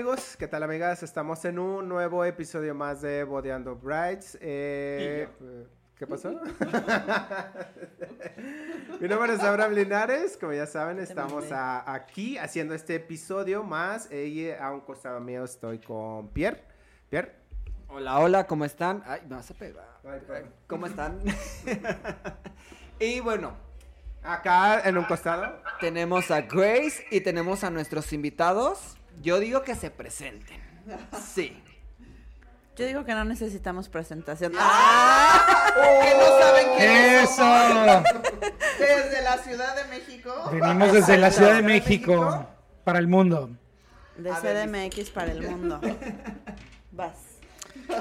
amigos? ¿Qué tal amigas? Estamos en un nuevo episodio más de Bodeando Brides. Eh, ¿Qué pasó? Mi nombre es Abraham Linares, como ya saben, estamos aquí haciendo este episodio más. Y a un costado mío estoy con Pierre. Pierre. Hola, hola, ¿cómo están? Ay, me vas a pegar. ¿Cómo están? y bueno, acá en un costado tenemos a Grace y tenemos a nuestros invitados. Yo digo que se presenten. Sí. Yo digo que no necesitamos presentación. ¡Ah! que no saben qué ¡Eso! Desde la Ciudad de México. Venimos desde la Ciudad de México para el mundo. De CDMX para el mundo. Vas.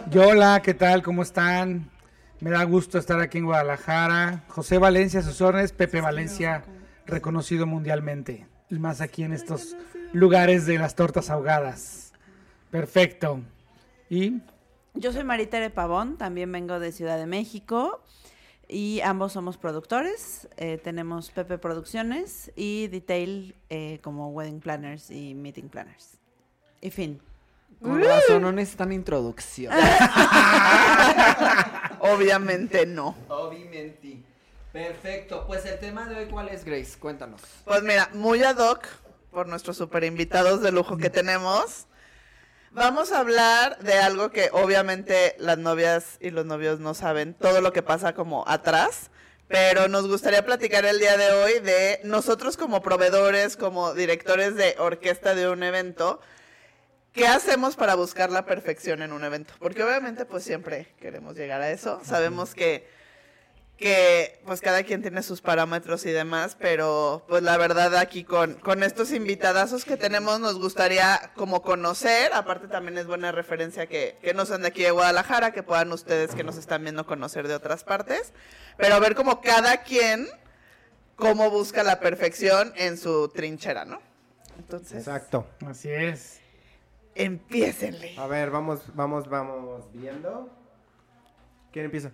Yo, hola, ¿qué tal? ¿Cómo están? Me da gusto estar aquí en Guadalajara. José Valencia, sus órdenes. Pepe Valencia, reconocido mundialmente. Y más aquí en estos lugares de las tortas ahogadas. Perfecto. ¿Y? Yo soy Maritere Pavón, también vengo de Ciudad de México y ambos somos productores. Eh, tenemos Pepe Producciones y Detail eh, como Wedding Planners y Meeting Planners. Y fin. Con razón no necesitan introducción. Obviamente no. Obviamente. Perfecto. Pues el tema de hoy, ¿cuál es, Grace? Cuéntanos. Pues mira, muy ad hoc por nuestros super invitados de lujo que tenemos. Vamos a hablar de algo que obviamente las novias y los novios no saben, todo lo que pasa como atrás, pero nos gustaría platicar el día de hoy de nosotros como proveedores, como directores de orquesta de un evento, ¿qué hacemos para buscar la perfección en un evento? Porque obviamente pues siempre queremos llegar a eso, sabemos que que pues cada quien tiene sus parámetros y demás, pero pues la verdad aquí con, con estos invitadazos que tenemos nos gustaría como conocer, aparte también es buena referencia que, que no sean de aquí de Guadalajara, que puedan ustedes que nos están viendo conocer de otras partes, pero ver como cada quien cómo busca la perfección en su trinchera, ¿no? Entonces. Exacto. Así es. Empiecenle. A ver, vamos, vamos, vamos viendo. ¿Quién empieza?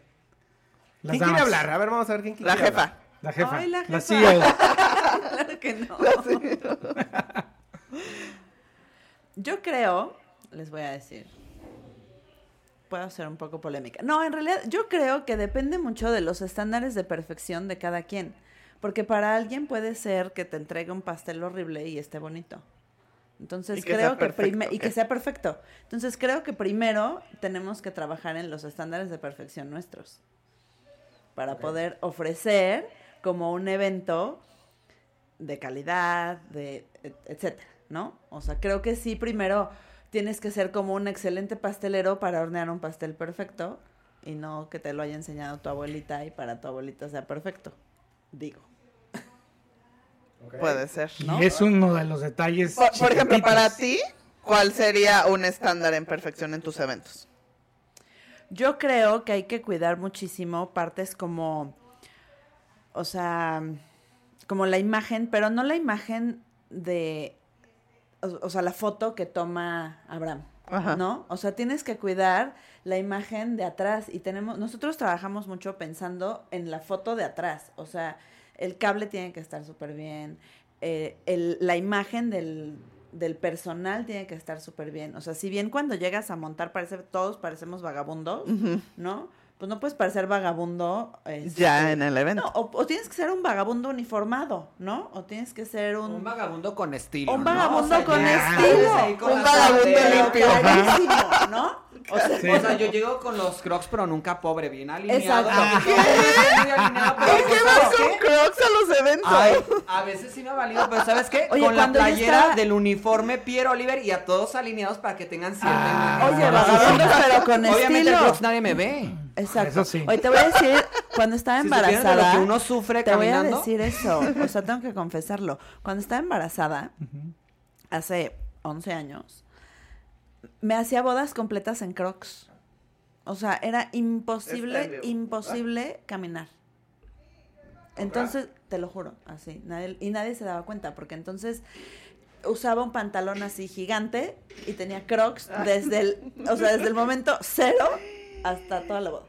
¿Quién quiere hablar? A ver, vamos a ver quién quiere La jefa. La jefa. Ay, la La jefa. CEO. claro que no. Yo creo, les voy a decir, puedo ser un poco polémica. No, en realidad yo creo que depende mucho de los estándares de perfección de cada quien. Porque para alguien puede ser que te entregue un pastel horrible y esté bonito. Entonces que creo que perfecto, prime- y que sea perfecto. Entonces creo que primero tenemos que trabajar en los estándares de perfección nuestros para poder ofrecer como un evento de calidad, de et- etcétera, ¿no? O sea, creo que sí primero tienes que ser como un excelente pastelero para hornear un pastel perfecto y no que te lo haya enseñado tu abuelita y para tu abuelita sea perfecto. Digo. Puede ser. Y es uno de los detalles. Por, por ejemplo, para ti, ¿cuál sería un estándar en perfección en tus eventos? Yo creo que hay que cuidar muchísimo partes como, o sea, como la imagen, pero no la imagen de, o, o sea, la foto que toma Abraham, Ajá. ¿no? O sea, tienes que cuidar la imagen de atrás y tenemos, nosotros trabajamos mucho pensando en la foto de atrás, o sea, el cable tiene que estar súper bien, eh, el- la imagen del, del personal tiene que estar súper bien. O sea, si bien cuando llegas a montar parece, todos parecemos vagabundos, ¿no? Pues no puedes parecer vagabundo. este, Ya en el evento. No, o, o tienes que ser un vagabundo uniformado, ¿no? O tienes que ser un... Un vagabundo con estilo. Un ¿no? vagabundo con ya, estilo. con Un vagabundo limpio. ¿no? O sea, Sí. O sea, yo llego con los crocs, pero nunca pobre, bien alineado. Exacto. Lo que sea, muy alineado, pero ¿Por pues, qué ¿sabes vas con qué? crocs a los eventos? Ay, a veces sí me ha valido, pero ¿sabes qué? Oye, con la playera estaba- del uniforme Pierre Oliver y a todos alineados para que tengan cierta Ah. imagen. Oye, vagabundos, pero con Obviamente el estilo. crocs nadie me ve. Exacto. Eso sí. Oye, te voy a decir, cuando estaba Si de embarazada. lo que uno sufre te voy a decir eso. O sea, tengo que confesarlo. Cuando estaba embarazada, hace 11 años, me hacía bodas completas en crocs. O sea, era imposible, vivo. imposible caminar. Entonces, te lo juro, así. Nadie, y nadie se daba cuenta, porque entonces usaba un pantalón así gigante y tenía crocs desde el, o sea, desde el momento cero hasta toda la boda.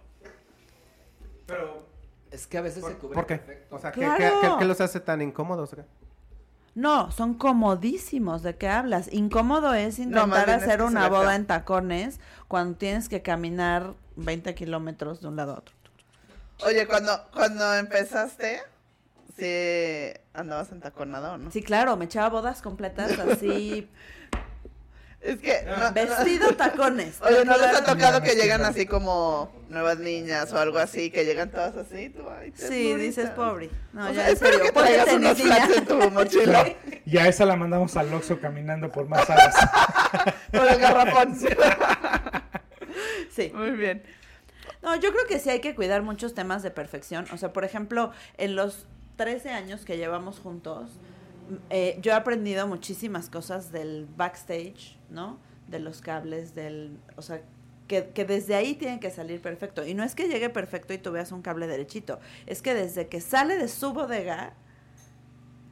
Pero, Es que a veces se cubre ¿por qué? perfecto. O sea, ¿qué, Claro. qué- qué- qué los hace tan incómodos? No, son comodísimos. ¿De qué hablas? Incómodo es intentar es hacer una boda en tacones cuando tienes que caminar 20 kilómetros de un lado a otro. Oye, cuando, cuando empezaste, ¿sí andabas entaconada o no? Sí, claro, me echaba bodas completas así, Es que... no- no- vestido tacones. Oye, ¿no les ha tocado que llegan así como nuevas niñas o algo así, que llegan todas así? Tú, ay, Sí, dices pobre. No, O ya sea, espero serio, que traigas unos flats en tu mochila Y a esa la mandamos al Oxxo caminando por más alas. por el garrafón. Sí. Muy bien. No, yo creo que sí hay que cuidar muchos temas de perfección. O sea, por ejemplo, en los 13 años que llevamos juntos, eh, yo he aprendido muchísimas cosas del backstage, ¿no? De los cables, del... O sea, que, que desde ahí tiene que salir perfecto. Y no es que llegue perfecto y tú veas un cable derechito. Es que desde que sale de su bodega,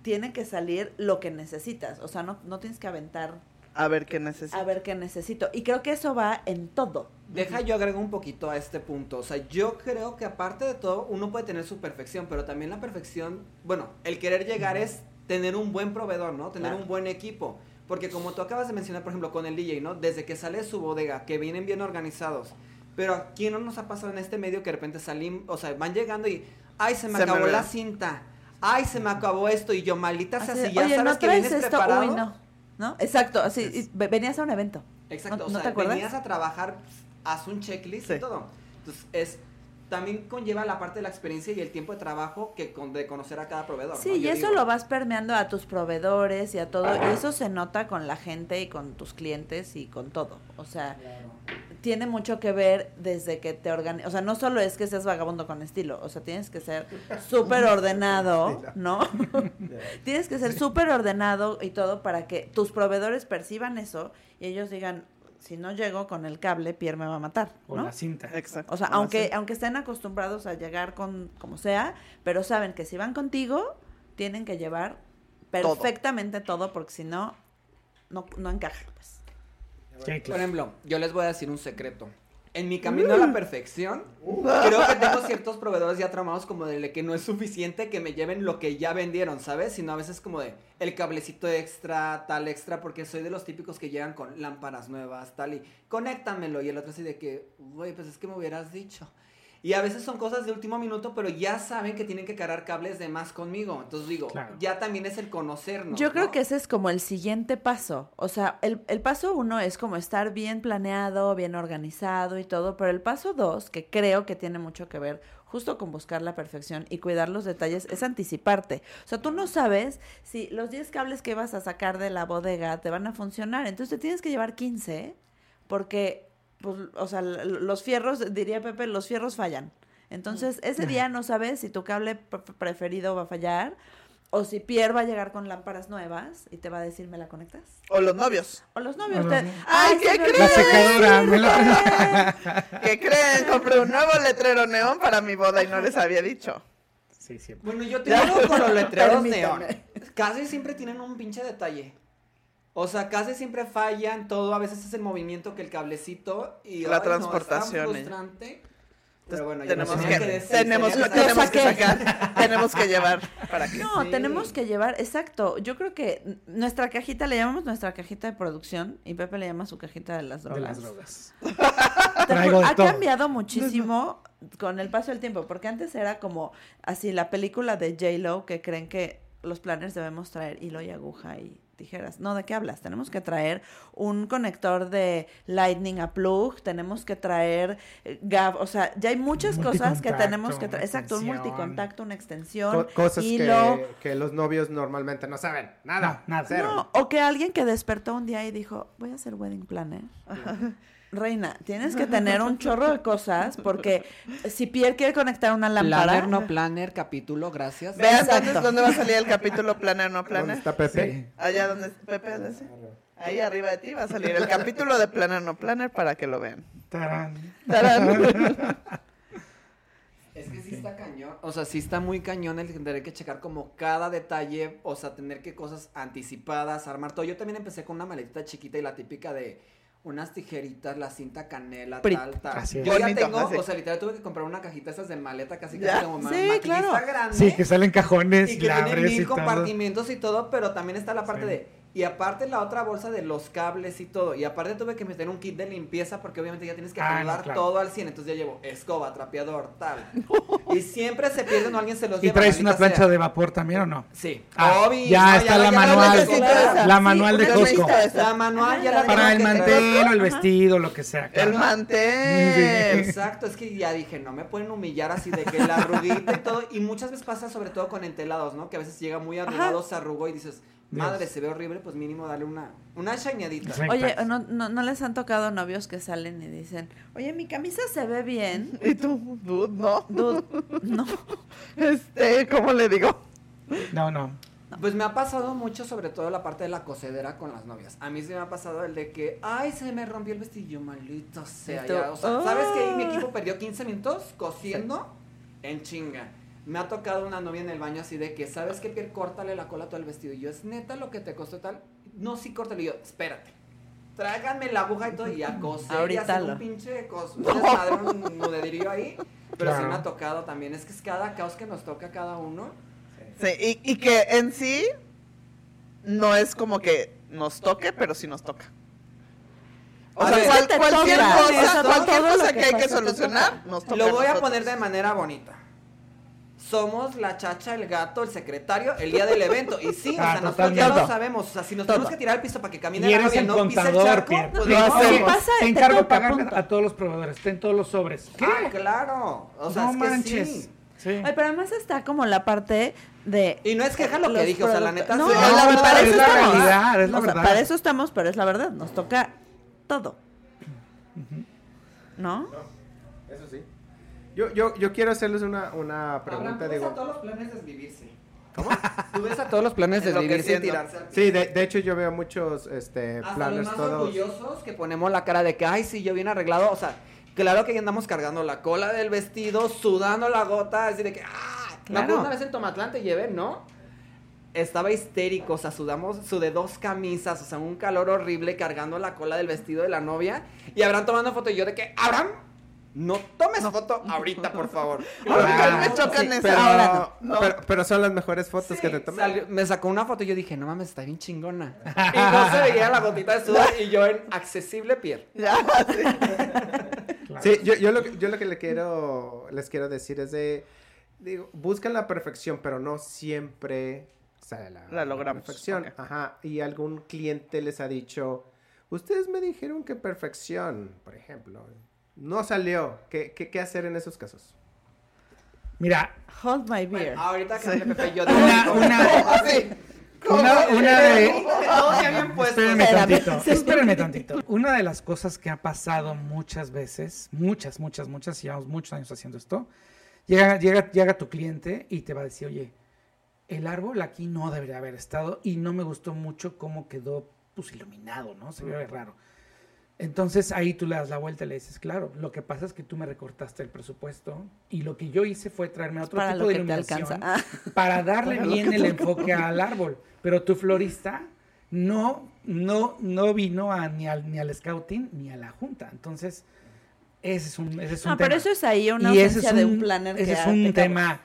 tiene que salir lo que necesitas. O sea, no, no tienes que aventar A ver qué necesitas. a ver qué necesito. Y creo que eso va en todo. Deja yo agrego un poquito a este punto. O sea, yo creo que aparte de todo, uno puede tener su perfección, pero también la perfección, bueno, el querer llegar es tener un buen proveedor, ¿no? Tener Claro. un buen equipo. Porque como tú acabas de mencionar, por ejemplo, con el DJ, ¿no? Desde que sale de su bodega, que vienen bien organizados. Pero aquí no nos ha pasado en este medio que de repente salimos, o sea, van llegando y, ay, se me Se me acabó la cinta. Ay, se me acabó esto. Y yo, maldita sea, Así si ya Oye, sabes ¿no que vienes esto? preparado. Uy, no. ¿No? Exacto, así, venías a un evento. Exacto, ¿No- o no sea, te venías a trabajar, haz un checklist Sí. y todo. Entonces, es también conlleva la parte de la experiencia y el tiempo de trabajo que con, de conocer a cada proveedor. Sí, ¿no? y eso digo, lo vas permeando a tus proveedores y a todo, y eso se nota con la gente y con tus clientes y con todo. O sea, tiene mucho que ver desde que te organizas, o sea, no solo es que seas vagabundo con estilo, o sea, tienes que ser súper ordenado, ¿no? tienes que ser súper ordenado y todo para que tus proveedores perciban eso y ellos digan, si no llego con el cable, Pierre me va a matar, O la cinta. Exacto. O sea, aunque, aunque estén acostumbrados a llegar con como sea, pero saben que si van contigo, tienen que llevar perfectamente todo, porque si no, no, no encaja. Pues. Sí, Por ejemplo, yo les voy a decir un secreto. En mi camino a la perfección, creo que tengo ciertos proveedores ya tramados como de que no es suficiente que me lleven lo que ya vendieron, ¿sabes? Sino a veces como de el cablecito extra, tal extra, porque soy de los típicos que llegan con lámparas nuevas, tal, y conéctamelo. Y el otro así de que, güey, pues es que me hubieras dicho. Y a veces son cosas de último minuto, pero ya saben que tienen que cargar cables de más conmigo. Entonces digo, Claro. ya también es el conocernos. Yo creo ¿no? que ese es como el siguiente paso. O sea, el, el paso uno es como estar bien planeado, bien organizado y todo, pero el paso dos, que creo que tiene mucho que ver justo con buscar la perfección y cuidar los detalles, es anticiparte. O sea, tú no sabes si los 10 cables que vas a sacar de la bodega te van a funcionar. Entonces te tienes que llevar 15 porque, pues, o sea, los fierros, diría Pepe, los fierros fallan. Entonces, ese día no sabes si tu cable pre- preferido va a fallar o si Pierre va a llegar con lámparas nuevas y te va a decir, ¿me la conectas? O los novios. O los novios. O te- los novios. ¡Ay, qué me crees! La secadora, me decirte". ¿Qué creen? Compré un nuevo letrero neón para mi boda y no les había dicho. Sí, siempre. Bueno, yo tengo algo con los letreros neón. Casi siempre tienen un pinche detalle. O sea, casi siempre fallan todo. A veces es el movimiento que el cablecito y La ay, no, transportación, es eh. tan frustrante. Pero bueno, ya tenemos que, tenía decir, tenemos, que- que- tenemos que sacar, tenemos que llevar para que. No, Sí. tenemos que llevar, exacto. Yo creo que nuestra cajita, le llamamos nuestra cajita de producción y Pepe le llama su cajita de las De drogas. las drogas. Traigo de ha todo. cambiado muchísimo con el paso del tiempo, porque antes era como así la película de J-Lo que creen que los planners debemos traer hilo y aguja y tijeras. No, ¿de qué hablas? Tenemos que traer un conector de Lightning a plug, tenemos que traer eh, gav, o sea, ya hay muchas cosas que tenemos que traer. Exacto, un multicontacto, una extensión, Co- cosas hilo. que, que los novios normalmente no saben. Nada. No, nada. Cero. No, o que alguien que despertó un día y dijo, voy a hacer wedding planner. Reina, tienes que tener un chorro de cosas porque si Pierre quiere conectar una lámpara, Planner, no planner, capítulo, gracias. Vean Exacto. dónde, dónde va a salir el capítulo planner no ¿Dónde planner. está Pepe? Sí. Allá donde Pepe ¿dónde está? Ahí arriba de ti va a salir el capítulo de planner no planner para que lo vean. Tarán. ¡Tarán! Es que sí está cañón. O sea, sí está muy cañón el tener que checar como cada detalle, o sea, tener que cosas anticipadas, armar todo. Yo también empecé con una maletita chiquita y la típica de, unas tijeritas, la cinta canela, Pri- tal, tal. Así. Yo ya tengo, así. o sea, literal tuve que comprar una cajita esas de maleta casi Ya. casi como Sí, maquinista claro. grande. Sí, que salen cajones, y que la tiene abres mil y todo. compartimentos y todo, pero también está la parte Sí. de y aparte la otra bolsa de los cables y todo. Y aparte tuve que meter un kit de limpieza porque obviamente ya tienes que Ah, no, acomodar claro. todo al 100. Entonces ya llevo escoba, trapeador, tal. y siempre se pierden o alguien se los ¿Y lleva. traes una plancha sea. de vapor también o no? Sí. Ah, Obvio, ya no, está la ya manual. esa. La manual de Costco. La manual ya la Para el mantel o el vestido, lo que sea. El mantel. Exacto, es que ya dije, no me pueden humillar así de que la arruguita y todo. Y muchas veces pasa sobre todo con entelados, ¿no? Que a veces llega muy arrugado, se arrugó y dices, madre, se ve horrible, pues mínimo dale una, una shineadita. Sí. Oye. ¿no, no, no les han tocado novios que salen y dicen, oye, mi camisa se ve bien? ¿Y tú? Dude, no. Dude, no. Este, ¿cómo le digo? No, no. Pues me ha pasado mucho, sobre todo la parte de la cosedera con las novias. A mí sí me ha pasado el de que, ay, se me rompió el vestido, maldito sea. Ya. O sea, ¿sabes que mi "Ah". equipo perdió 15 minutos cosiendo en chinga? Me ha tocado una novia en el baño así de que, ¿sabes qué, Pierre? Córtale la cola a todo el vestido. Y yo, ¿es neta lo que te costó tal? No, sí, córtale. Y yo, espérate. Tráiganme la aguja y todo y a coser y Ahorita hacer lo- un pinche cos, un desmadre, un nudedillo ahí. Pero sí Claro. me ha tocado también. Es que es cada caos que nos toca a cada uno. Sí, y, y que en sí no es como que nos toque, pero sí nos toca. O A sea, ver, cual- cualquier toca, cosa, cualquier cosa que que hay que solucionar, nos toca. Lo voy a poner de manera bonita. Somos la chacha, el gato, el secretario, el día del evento. Y sí, o Ah, sea, nosotros ya lo sabemos. O sea, si nos tenemos que tirar al piso para que camine Y la el no pise el contador, charco, Pierre. pues hacemos. hacemos. pasa? Te Te encargo pagarle punto. a todos los proveedores. Ten todos los sobres. ¿Qué? Ah, claro. O sea, no es que manches. sí. Sí. Ay, pero además está como la parte de... Y no es queja lo que dije, o sea, la neta. No, sí. es la y verdad, para es eso la estamos. realidad, es la O sea, verdad. para eso estamos, pero es la verdad, nos toca todo. ¿No? Eso sí. Yo, yo, yo quiero hacerles una, una pregunta, Abraham, tú ves digo. a todos los planes desvivirse. ¿Cómo? Tú ves a todos los planes desvivirse y Enloqueciendo. tirarse al piso. Sí, de, de hecho yo veo muchos este, Hasta los planners más todos. orgullosos que ponemos la cara de que, ay, sí, yo bien arreglado. O sea, claro que ya andamos cargando la cola del vestido, sudando la gota, así de que, ah, Claro. una vez en Tomatlán te llevé, ¿no? Estaba histérico, o sea, sudamos, sudé dos camisas, o sea, un calor horrible cargando la cola del vestido de la novia. Y Abraham tomando foto y yo de que, Abraham, no tomes foto ahorita, por favor. Ah, me chocan sí, esas. Pero, Ahora no. pero, pero son las mejores fotos que te salió- me sacó una foto y yo dije, no mames, está bien chingona. Y no se veía la gotita de sudor y yo en accesible piel. Sí. Claro. Sí, yo, yo, lo, que- yo lo que le quiero, les quiero decir es de, digo, buscan la perfección, pero no siempre sale la, La logramos, perfección. Ajá, y algún cliente les ha dicho, ustedes me dijeron que perfección, por ejemplo, no salió. ¿Qué, qué, qué hacer en esos casos? Mira, Hold my beer. Bueno, ahorita que Pepe, yo digo, una, una, Así. una, una de... Puestos. Espérenme Espérame. tantito, espérenme tantito. Una de las cosas que ha pasado muchas veces, muchas, muchas, muchas, llevamos muchos años haciendo esto, llega, llega, llega tu cliente y te va a decir, oye, el árbol aquí no debería haber estado y no me gustó mucho cómo quedó pues iluminado, ¿no? Se ve raro. Entonces ahí tú le das la vuelta y le dices, claro, lo que pasa es que tú me recortaste el presupuesto y lo que yo hice fue traerme otro para tipo de iluminación. Ah, para darle Para bien el enfoque al árbol. Pero tu florista no, no, no vino a, ni, al, ni al scouting ni a la junta. Entonces, ese es un, ese es un no, tema. pero eso es ahí una ausencia es de un planner Ese que es un te tema,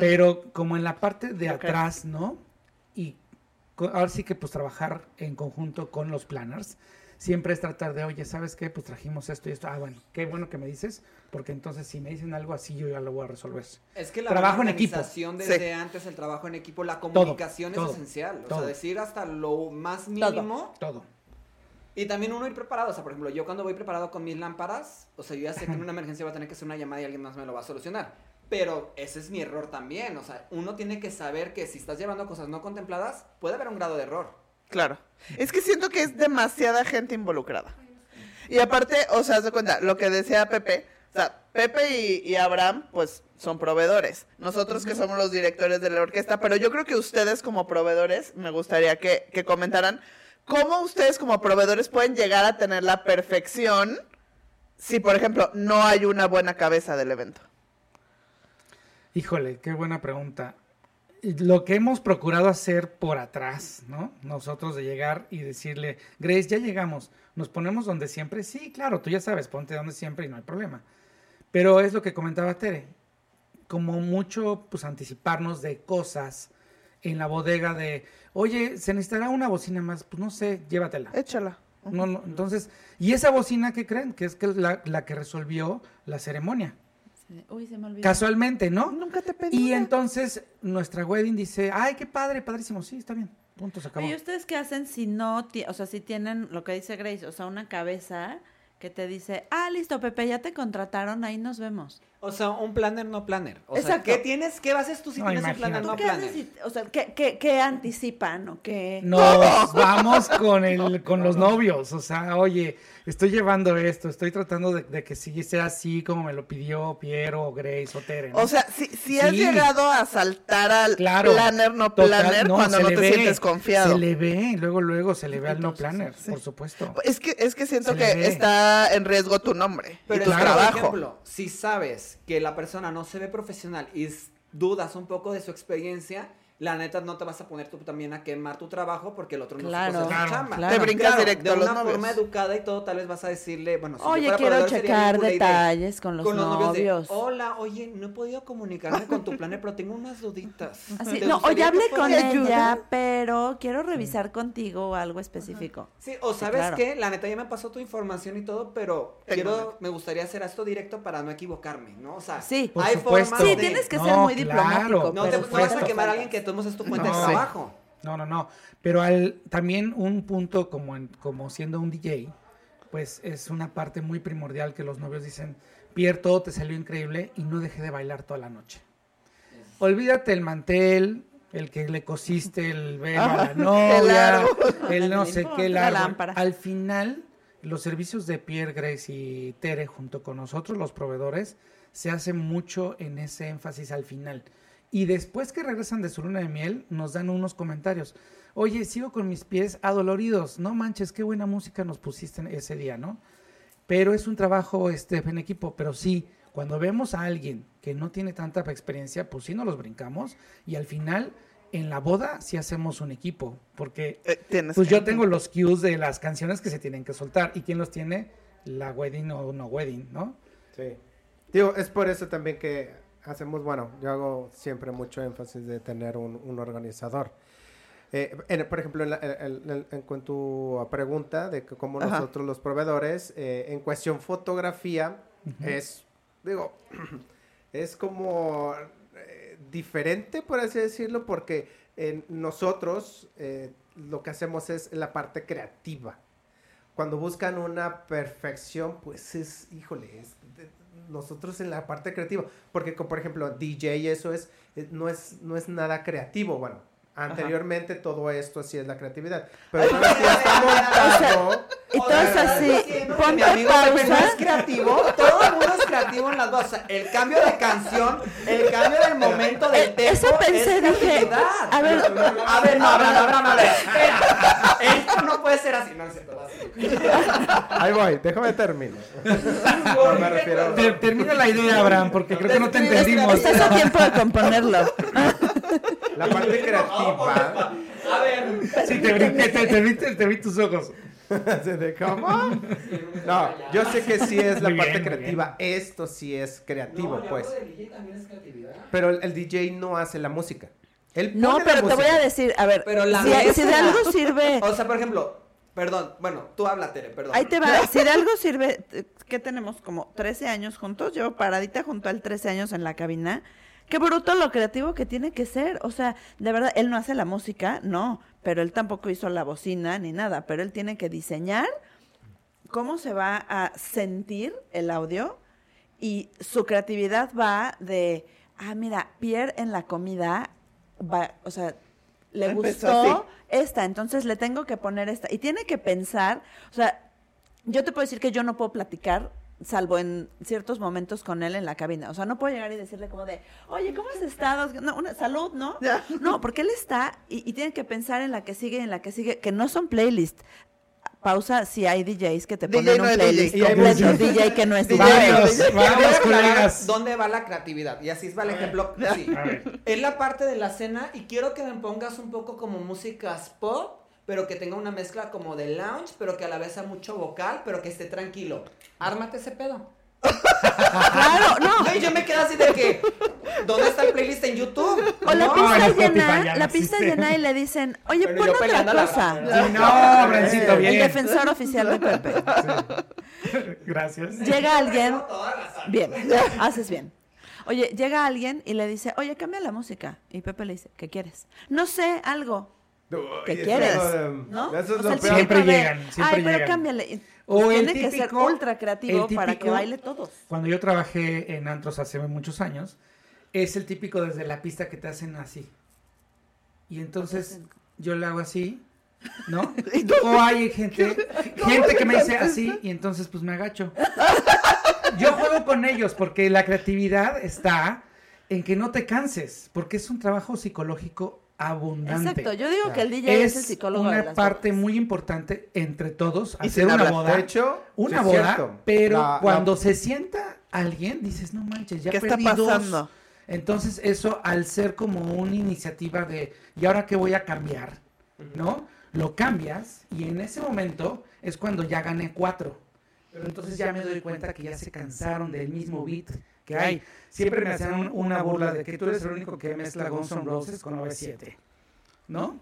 pero como en la parte de atrás, ¿no? Y ahora sí que pues trabajar en conjunto con los planners. Siempre es tratar de, oye, ¿sabes qué? Pues trajimos esto y esto. Ah, bueno, qué bueno que me dices, porque entonces si me dicen algo así, yo ya lo voy a resolver. Es que la Trabajo buena en equipo. organización Sí. desde antes, el trabajo en equipo, la comunicación todo, es esencial. O sea, decir hasta lo más mínimo. Todo. Y también uno ir preparado. O sea, por ejemplo, yo cuando voy preparado con mis lámparas, o sea, yo ya sé que en una emergencia va a tener que hacer una llamada y alguien más me lo va a solucionar. Pero ese es mi error también. O sea, uno tiene que saber que si estás llevando cosas no contempladas, puede haber un grado de error. Claro. Es que siento que es demasiada gente involucrada. Y aparte, o sea, haz de cuenta, lo que decía Pepe, o sea, Pepe y, y Abraham, pues son proveedores. Nosotros que somos los directores de la orquesta, pero yo creo que ustedes como proveedores, me gustaría que, que comentaran cómo ustedes como proveedores pueden llegar a tener la perfección si, por ejemplo, no hay una buena cabeza del evento. Híjole, qué buena pregunta. Lo que hemos procurado hacer por atrás, ¿no? Nosotros de llegar y decirle, Grace, ya llegamos, nos ponemos donde siempre. Sí, claro, tú ya sabes, ponte donde siempre y no hay problema. Pero es lo que comentaba Tere, como mucho, pues anticiparnos de cosas en la bodega de, oye, se necesitará una bocina más, pues no sé, llévatela. Échala. No, no, entonces, ¿y esa bocina qué creen? Que es que la, la que resolvió la ceremonia. Uy, se me olvidó. Casualmente, ¿no? Nunca te pedí. Y una. entonces nuestra wedding dice, ay, qué padre, padrísimo, sí, está bien, punto, se acabó. Oye, ¿ustedes qué hacen si no, ti- o sea, si tienen lo que dice Grace, o sea, una cabeza que te dice, ah, listo, Pepe, ya te contrataron, ahí nos vemos? O sea, un planner no planner. O sea, Exacto. ¿qué tienes? ¿Qué haces tú si No, tienes un planner ¿Tú no qué planner? haces? o sea, ¿qué, qué, qué anticipan o qué? Nos vamos con el, con los novios, o sea, oye, estoy llevando esto, estoy tratando de, de que sí sea así como me lo pidió Piero o Grace o Tere. ¿no? O sea, si, si has Sí. llegado a saltar al Claro, planner, no total, planner, cuando no te ve, sientes confiado. Se le ve, luego, luego se le ve al no planner, sí. por supuesto. Es que, es que siento Se que está en riesgo tu nombre Pero y tu claro. trabajo. por ejemplo, si sabes que la persona no se ve profesional y dudas un poco de su experiencia, la neta no te vas a poner tú también a quemar tu trabajo porque el otro no Claro, su Claro, chamba. claro. Te brincas directo de a los una novios. forma educada y todo, tal vez vas a decirle, bueno, si Oye, quiero checar de- detalles con los, con los novios. de. Hola, oye, no he podido comunicarme con tu planner, pero tengo unas duditas. Así, ¿Te no, oye, hablé con ¿Me ella, ayudas? pero quiero revisar contigo algo específico. Sí, o sabes claro. qué, la neta ya me pasó tu información y todo, pero Tengo quiero, me gustaría hacer esto directo para no equivocarme, ¿no? O sea, Sí. Hay formas Sí, de... tienes que No, ser muy claro. diplomático. No te vas a quemar a alguien que tomemos es tu fuente No. de trabajo. No, no, no. Pero al, también un punto como, en- como siendo un DJ, pues es una parte muy primordial que los novios dicen, Pierre, todo te salió increíble y no dejé de bailar toda la noche. Olvídate el mantel, el que le cosiste el velo a la novia, el no sé qué, el árbol. lámpara. Al final, los servicios de Pierre, Grace y Tere junto con nosotros, los proveedores, se hace mucho en ese énfasis al final. Y después que regresan de su luna de miel, nos dan unos comentarios. Oye, sigo con mis pies adoloridos. No manches, qué buena música nos pusiste ese día, ¿no? Pero es un trabajo este, en equipo. Pero sí, cuando vemos a alguien que no tiene tanta experiencia, pues sí nos los brincamos. Y al final, en la boda, sí hacemos un equipo. Porque Eh, pues yo tengo los cues de las canciones que se tienen que soltar. ¿Y quién los tiene? La wedding o no wedding, ¿no? Sí. Digo, es por eso también que hacemos, bueno, yo hago siempre mucho énfasis de tener un, un organizador. Eh, en- por ejemplo, en, la- en- en- en cuanto a pregunta de que cómo Ajá. nosotros los proveedores, eh, en cuestión fotografía, es, digo, es como eh, diferente, por así decirlo, porque nosotros eh, lo que hacemos es la parte creativa. Cuando buscan una perfección, pues es, híjole, es nosotros en la parte creativa, porque por ejemplo DJ eso es, eh, no es, no es nada creativo, bueno, anteriormente todo esto sí es la creatividad, pero que ya está montado, Y todo es así, Mi ponte amigo Pepe no pausa. es creativo, todo el mundo es creativo en las dos. O sea, el cambio de canción, el cambio del momento del Eh, tempo. eso pensé, es dije, a ver. a ver, no, a ver, espera. Esto no puede ser así, no ahí voy, déjame terminar. No me refiero, Te- termina la idea, Abraham, porque creo que no te entendimos. Estás a tiempo de componerlo. la parte creativa, A ver. Sí, te brinqué, te, te vi, te vi tus ojos. De, ¿cómo? No, yo sé que sí es la parte creativa, esto sí es creativo, No, pues. DJ también es creatividad. Pero el, el DJ no hace la música. Él No, pone la pero te voy a decir, a ver, Pero la si, si de algo sirve, O sea, por ejemplo, perdón, bueno, tú habla, Tere, perdón. ahí te va, si de algo sirve, ¿qué tenemos? Como 13 años juntos, yo paradita junto al 13 años en la cabina. Qué bruto lo creativo que tiene que ser. O sea, de verdad, él no hace la música, no, pero él tampoco hizo la bocina ni nada, pero él tiene que diseñar cómo se va a sentir el audio y su creatividad va de, ah, mira, Pierre en la comida va, o sea, le Empezó gustó así. esta, entonces le tengo que poner esta. Y tiene que pensar, o sea, yo te puedo decir que yo no puedo platicar salvo en ciertos momentos con él en la cabina. O sea, no puedo llegar y decirle como de, oye, ¿cómo has estado? No, una salud, ¿no? No, porque él está y, y tiene que pensar en la que sigue y en la que sigue, que no son playlists. pausa si hay DJs que te DJ ponen no un es playlist DJ. Completo, muchos. DJ que no es DJ. Colegas. ¿Dónde va la creatividad? Y así va el ejemplo. Sí. Es la parte de la cena y quiero que me pongas un poco como músicas pop, pero que tenga una mezcla como de lounge, pero que a la vez sea mucho vocal, pero que esté tranquilo. Ármate ese pedo. Claro, no. No, y yo me quedo así de que, ¿dónde está el playlist en YouTube? O la No, pista llena, la pista llena y le dicen, oye, Pero pon otra la cosa. Sí, no, Brancito, El bien. defensor oficial de Pepe. Gracias. Llega alguien, bien, haces bien. Oye, llega alguien y le dice, oye, cambia la música. Y Pepe le dice, ¿qué quieres? No sé, algo. ¿Qué Uy, quieres? ¿no? Eso es O sea, lo el peor. Siempre de, llegan, siempre Ay, pero llegan. cámbiale. O tiene que ser ultra creativo para que baile todos. Cuando yo trabajé en antros hace muchos años, es el típico desde la pista que te hacen así. Y entonces yo le hago así, ¿no? O hay gente, gente que me dice así y entonces pues me agacho. Yo juego con ellos porque la creatividad está en que no te canses, porque es un trabajo psicológico abundante. Exacto, yo digo que el DJ es, el psicólogo de una las parte bodas. muy importante entre todos Y hacer una boda De hecho, una sí boda, cierto. pero La- la- cuando se sienta alguien, dices, no manches, ya ¿Qué está perdí dos". pasando? Entonces, eso al ser como una iniciativa de, ¿y ahora qué voy a cambiar? ¿No? Lo cambias y en ese momento es cuando ya gané cuatro. Pero entonces ya me doy cuenta que ya se cansaron del mismo beat que hay. Siempre me hacían un- una burla de que tú eres el único que mezcla Guns N' Roses con OV7. ¿No?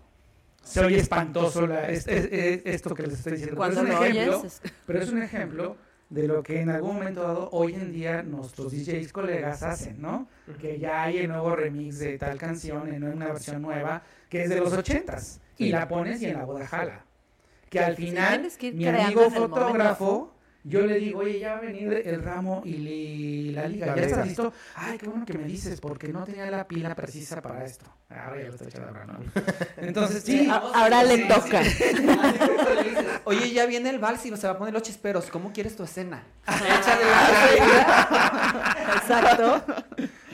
Se oye espantoso la- es- es- es- esto que les estoy diciendo. pero es un lo ejemplo pero es un ejemplo de lo que en algún momento dado hoy en día nuestros DJs colegas hacen, ¿no? Que ya hay el nuevo remix de tal canción en una versión nueva que es de los ochentas y la pones y en la boda jala. Que al final mi amigo fotógrafo yo le digo, oye, ya va a venir el ramo y li- la liga, La ¿ya estás liga. listo? Ay, qué bueno que me dices, porque no tenía la pila precisa para esto. Ahora ya lo estoy echando. Entonces, sí, A- ahora le toca. Oye, ya viene el vals y se va a poner los chisperos. ¿Cómo quieres tu escena? Échale la Exacto.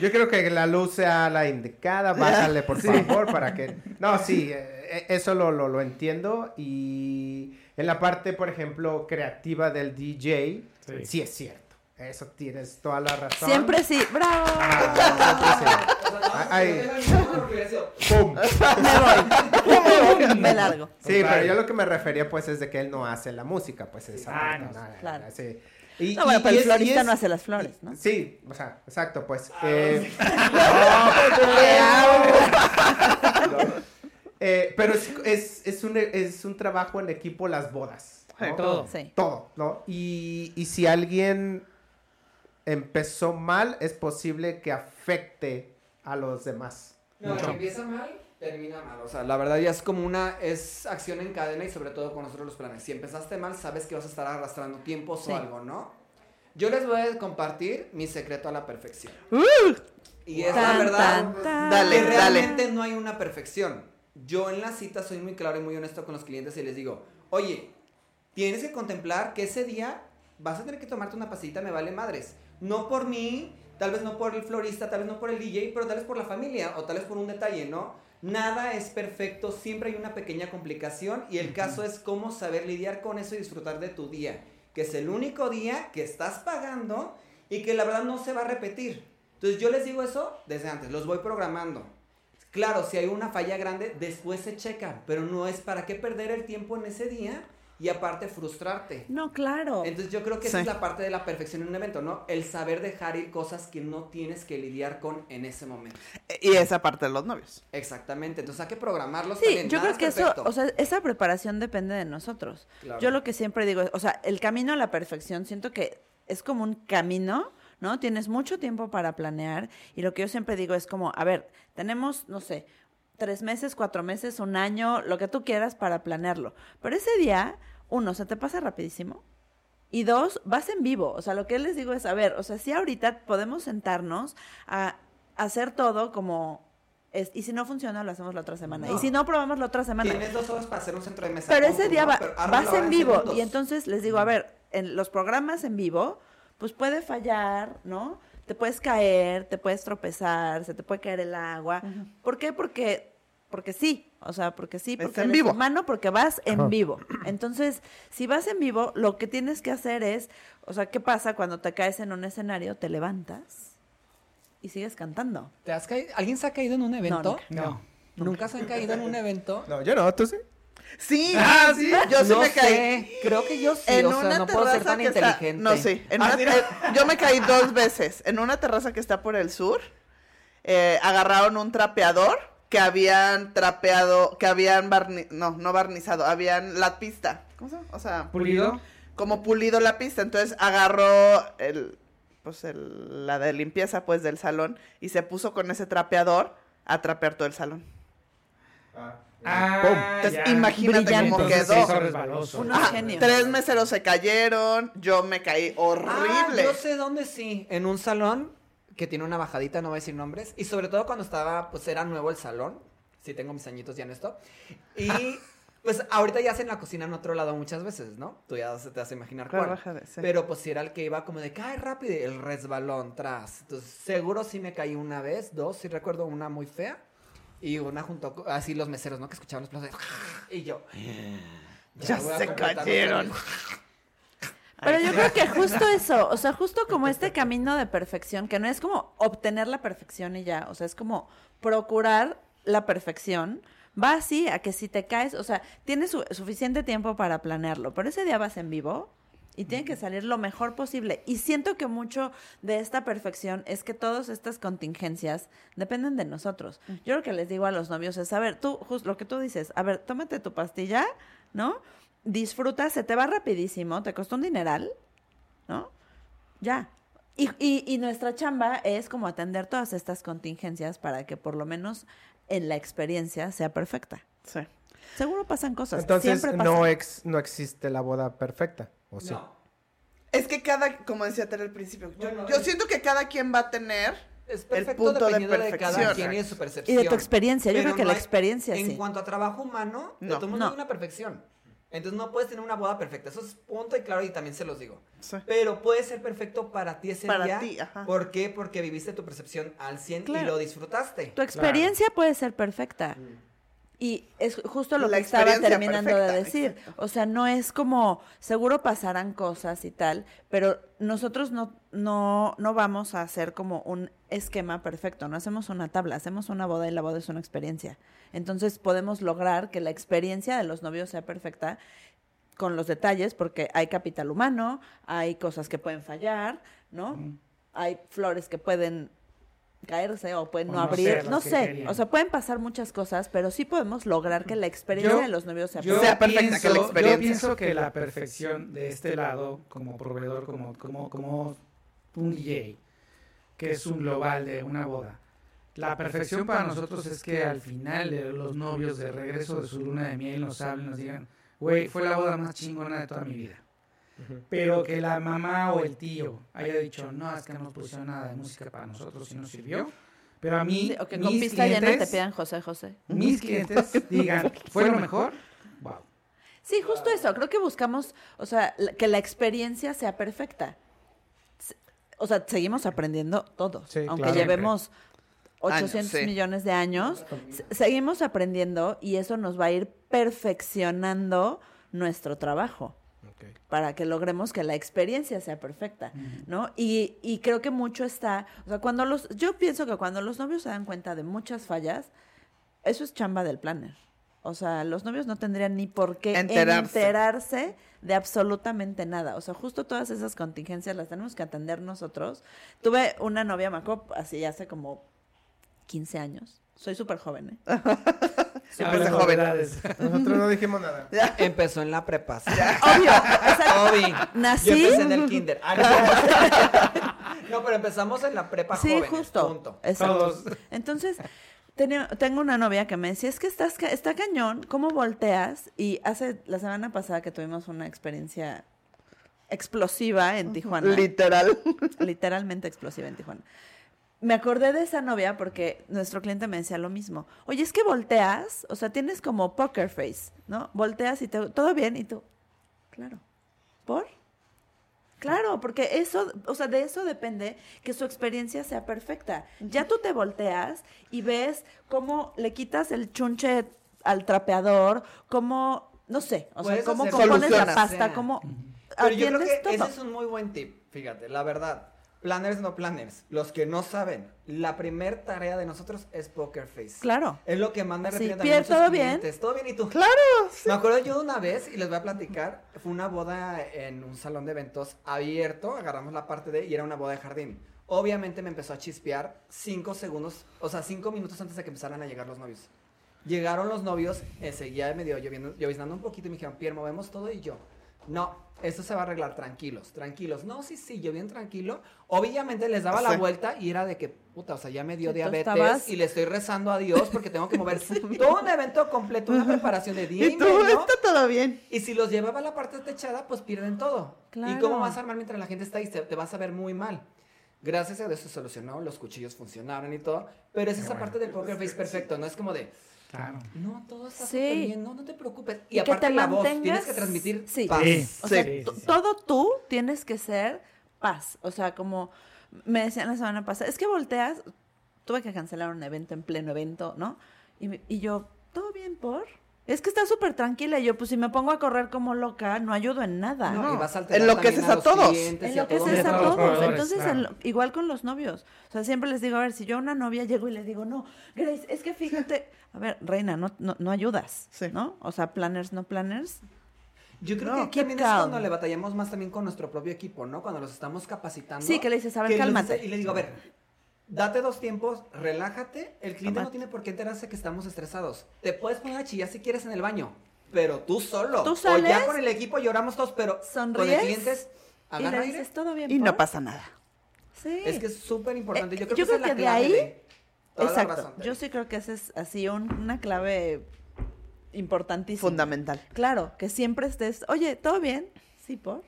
Yo creo que la luz sea la indicada, bájale por favor para que... No, sí, eh, eso lo, lo, lo entiendo y en la parte, por ejemplo, creativa del DJ, sí, Sí. es cierto. Eso tienes toda la razón. Siempre sí. ¡Bravo! Ah, siempre sí. ¡Pum! Me voy. Me largo. Sí, pero yo lo que me refería pues es de que él no hace la música, pues esa Ah, no, nada, claro. sí. Y, No, bueno, y- pero y el es- y florista es- no hace las flores, ¿no? Sí, o sea, exacto, pues. eh, no, eh, pero es, es, es, un, es un trabajo en equipo las bodas. ¿no? Sí, todo. Sí. Todo, ¿no? Y, y si alguien empezó mal, es posible que afecte a los demás. No, Mucho. que empieza mal, termina mal. O sea, la verdad ya es como una, es acción en cadena y sobre todo con nosotros los planes. Si empezaste mal, sabes que vas a estar arrastrando tiempos Sí. o algo, ¿no? Yo les voy a compartir mi secreto a la perfección. Y es la verdad tan, tan. Dale, que dale. realmente no hay una perfección. Yo en la cita soy muy claro y muy honesto con los clientes y les digo, oye, tienes que contemplar que ese día vas a tener que tomarte una pasita, me vale madres. No por mí, tal vez no por el florista, tal vez no por el DJ, pero tal vez por la familia o tal vez por un detalle, ¿no? Nada es perfecto, siempre hay una pequeña complicación y el caso es cómo saber lidiar con eso y disfrutar de tu día, que es el único día que estás pagando y que la verdad no se va a repetir. Entonces yo les digo eso desde antes, los voy programando. Claro, si hay una falla grande, después se checa, pero no es para qué perder el tiempo en ese día y aparte frustrarte. No, claro. Entonces yo creo que esa es la parte de la perfección en un evento, ¿no? El saber dejar ir cosas que no tienes que lidiar con en ese momento. Y esa parte de los novios. Exactamente, entonces hay que programarlos Sí, también. yo nada creo es que eso, o sea, esa preparación depende de nosotros. Claro. Yo lo que siempre digo, es, o sea, el camino a la perfección, siento que es como un camino, ¿no? Tienes mucho tiempo para planear y lo que yo siempre digo es como, a ver, tenemos, no sé, tres meses, cuatro meses, un año, lo que tú quieras para planearlo. Pero ese día, uno, se te pasa rapidísimo. Y dos, vas en vivo. O sea, lo que les digo es, a ver, o sea, si ahorita podemos sentarnos a hacer todo como... es- y si no funciona, lo hacemos la otra semana. Y si no, probamos la otra semana. Tienes dos horas para hacer un centro de mesa. Pero ese día va- vas en vivo y entonces les digo, a ver, en los programas en vivo, pues puede fallar, ¿no? Te puedes caer, te puedes tropezar, se te puede caer el agua. ¿Por qué? Porque porque sí, o sea, porque sí, Es porque en eres vivo. humano, porque vas en Ajá. vivo. Entonces, si vas en vivo, lo que tienes que hacer es, o sea, ¿qué pasa cuando te caes en un escenario? Te levantas y sigues cantando. ¿Te has caído? ¿Alguien se ha caído en un evento? nunca. No. ¿Nunca se han caído en un evento? No, yo no, tú sí. Sí, Ah, ¿sí? yo sí no me caí. sé, creo que yo sí, en o sea, una no puedo ser tan que está- inteligente. no, sí. en Ah, una- eh, yo me caí dos veces. En una terraza que está por el sur, eh, agarraron un trapeador que habían trapeado, que habían barni no, no barnizado, habían la pista. ¿Cómo se llama? O sea, Pulido. como pulido la pista. Entonces agarró el, pues el, la de limpieza, pues, del salón y se puso con ese trapeador a trapear todo el salón. Ah, Entonces, ya. imagínate Brillante. cómo Entonces quedó. Unos Ah, genios. tres meseros se cayeron, yo me caí horrible. Ah, yo sé dónde sí, en un salón que tiene una bajadita, no voy a decir nombres, y sobre todo cuando estaba, pues era nuevo el salón, sí tengo mis añitos ya en esto, y pues ahorita ya hacen la cocina en otro lado muchas veces, ¿no? Tú ya se te vas a imaginar Claro, cuál. bájale, sí. Pero pues si era el que iba como de cae rápido, y el resbalón tras. Entonces seguro sí me caí una vez, dos, sí recuerdo una muy fea, y una junto, así los meseros, ¿no? Que escuchaban los platos de- y yo... Ya se cayeron. Pero yo creo que justo eso, o sea, justo como este camino de perfección, que no es como obtener la perfección y ya, o sea, es como procurar la perfección, va así a que si te caes, o sea, tienes su- suficiente tiempo para planearlo, pero ese día vas en vivo y tiene que salir lo mejor posible. Y siento que mucho de esta perfección es que todas estas contingencias dependen de nosotros. Yo lo que les digo a los novios es, a ver, tú, justo lo que tú dices, a ver, tómate tu pastilla, ¿no? Disfruta, se te va rapidísimo, te costó un dineral, ¿no? Ya. Y, y, y nuestra chamba es como atender todas estas contingencias para que por lo menos en la experiencia sea perfecta. Sí. Seguro pasan cosas. Entonces siempre no, pasan. ex, no existe la boda perfecta, ¿o sí? No. Es que cada, como decía Tere al principio, yo, Bueno, yo es- siento que cada quien va a tener Es el perfecto punto de dependiendo de, cada perfección. quien y de su Y percepción. de tu experiencia. Yo Pero creo que no la hay- experiencia En sí. cuanto a trabajo humano, No. de todo mundo No. hay una perfección. Entonces no puedes tener una boda perfecta. Eso es punto y claro y también se los digo. Sí. Pero puede ser perfecto para ti ese Para día. ti, ajá. ¿Por qué? Porque viviste tu percepción al 100 y lo disfrutaste. Tu experiencia puede ser perfecta. Y es justo lo La que estaba terminando de decir. exacto. O sea, no es como, seguro pasarán cosas y tal, pero nosotros no, no, no vamos a hacer como un esquema perfecto, no hacemos una tabla, hacemos una boda y la boda es una experiencia. Entonces podemos lograr que la experiencia de los novios sea perfecta con los detalles, porque hay capital humano, hay cosas que pueden fallar, ¿no? Hay flores que pueden caerse o pueden O no no abrir, no sé, querían. o sea, pueden pasar muchas cosas, pero sí podemos lograr que la experiencia Yo- de los novios sea Yo sea perfecta, pienso, que la yo pienso que la perfección de este lado, como proveedor, como, como, como un DJ, que es un global de una boda, la perfección para nosotros es que al final los novios de regreso de su luna de miel nos hablen, nos digan, güey, fue la boda más chingona de toda mi vida. Pero que la mamá o el tío haya dicho, no, es que no nos pusieron nada de música para nosotros y nos sirvió. Pero a mí, o que con mis pista llena te clientes, pidan José José. mis clientes digan, fue lo mejor, wow. Sí, justo eso. Creo que buscamos, o sea, que la experiencia sea perfecta. O sea, seguimos aprendiendo todos. Sí, aunque claro. llevemos Años, 800 sí. millones de años, se- seguimos aprendiendo y eso nos va a ir perfeccionando nuestro trabajo Para que logremos que la experiencia sea perfecta, ¿no? Y, y creo que mucho está, o sea, cuando los, yo pienso que cuando los novios se dan cuenta de muchas fallas, eso es chamba del planner. O sea, los novios no tendrían ni por qué Enterarse. enterarse de absolutamente nada. O sea, justo todas esas contingencias las tenemos que atender nosotros. Tuve una novia, acuerdo, así hace como 15 años. Soy súper joven, ¿eh? Siempre joven. Nosotros no dijimos nada. Empezó en la prepa. Obvio. Nací- Yo empecé en el kinder. Ah, no. No, pero empezamos en la prepa Sí, jóvenes, justo. punto. Exacto. Todos. Entonces, tenía- tengo una novia que me decía, es que estás, ca- está cañón, ¿cómo volteas? Y hace la semana pasada que tuvimos una experiencia explosiva en Tijuana. Literal. literalmente explosiva en Tijuana. Me acordé de esa novia porque nuestro cliente me decía lo mismo. Oye, es que volteas, o sea, tienes como poker face, ¿no? Volteas y te, todo bien y tú, claro. ¿Por? Claro, porque eso, o sea, de eso depende que su experiencia sea perfecta. Ya tú te volteas y ves cómo le quitas el chunche al trapeador, cómo, no sé, o sea, cómo compones la pasta, cómo Pero yo creo que ese es un muy buen tip, fíjate, la verdad. Planners no planners, los que no saben, la primer tarea de nosotros es poker face. Claro. Es lo que me Sí, Pierre, ¿todo bien? clientes. ¿Todo bien y tú? Claro, sí. Me acuerdo yo de una vez, y les voy a platicar, fue una boda en un salón de eventos abierto, agarramos la parte de, y era una boda de jardín. Obviamente me empezó a chispear cinco segundos, o sea, cinco minutos antes de que empezaran a llegar los novios. Llegaron los novios, eh, seguía medio lloviendo, lloviznando un poquito y me dijeron, Pierre, movemos todo y yo. No, esto se va a arreglar, tranquilos, tranquilos. No, sí, sí, yo bien tranquilo. Obviamente les daba la vuelta y era de que, puta, o sea, ya me dio diabetes estabas- y le estoy rezando a Dios porque tengo que mover todo un evento completo, una preparación de día y, Y tú, medio. está todo bien. Y si los llevaba a la parte techada, pues pierden todo. ¿Y Claro. cómo vas a armar mientras la gente está ahí? Te, te vas a ver muy mal. Gracias a Dios se solucionó, los cuchillos funcionaron y todo. Pero es esa bueno. parte del poker face perfecto, no es como de, Claro. no, todo está Sí. súper bien, no, no te preocupes. Y, Y que aparte te la voz, tienes que transmitir Sí. paz. Sí. O sea, Sí, t- sí, sí. todo tú tienes que ser paz. O sea, como me decían la semana pasada, es que volteas, tuve que cancelar un evento en pleno evento, ¿no? Y, me- y yo, ¿todo bien por? Es que está súper tranquila. Y yo, pues si me pongo a correr como loca, no ayudo en nada. No, No, y vas a alterar enloqueces también a los todos. y a Enloqueces todos. a todos Entonces, claro. en lo- igual con los novios. O sea, siempre les digo, a ver, si yo a una novia llego y le digo, no, Grace, es que fíjate, a ver, reina, no, no, no ayudas, Sí. ¿no? O sea, planners, no planners. Yo creo No, que keep también es cuando le batallamos más también con nuestro propio equipo, ¿no? Cuando los estamos capacitando. Sí, que le dices, a ver, que cálmate. dice- Y le digo, a ver, date dos tiempos, relájate. El cliente no tiene por qué enterarse que estamos estresados. Te puedes poner a chillar si quieres en el baño, pero tú solo. Tú O sales, ya con el equipo lloramos todos, pero con el sonríes, cliente es Y agarra le aire. ¿todo bien Y no por?" pasa nada. Sí. Es que es súper importante. Eh, Yo creo yo que, esa creo es que la de clave ahí- de toda la Exacto. razón. Yo sí creo que ese es así un- una clave importantísima. Fundamental. Claro, que siempre estés, oye, ¿todo bien? Sí, por.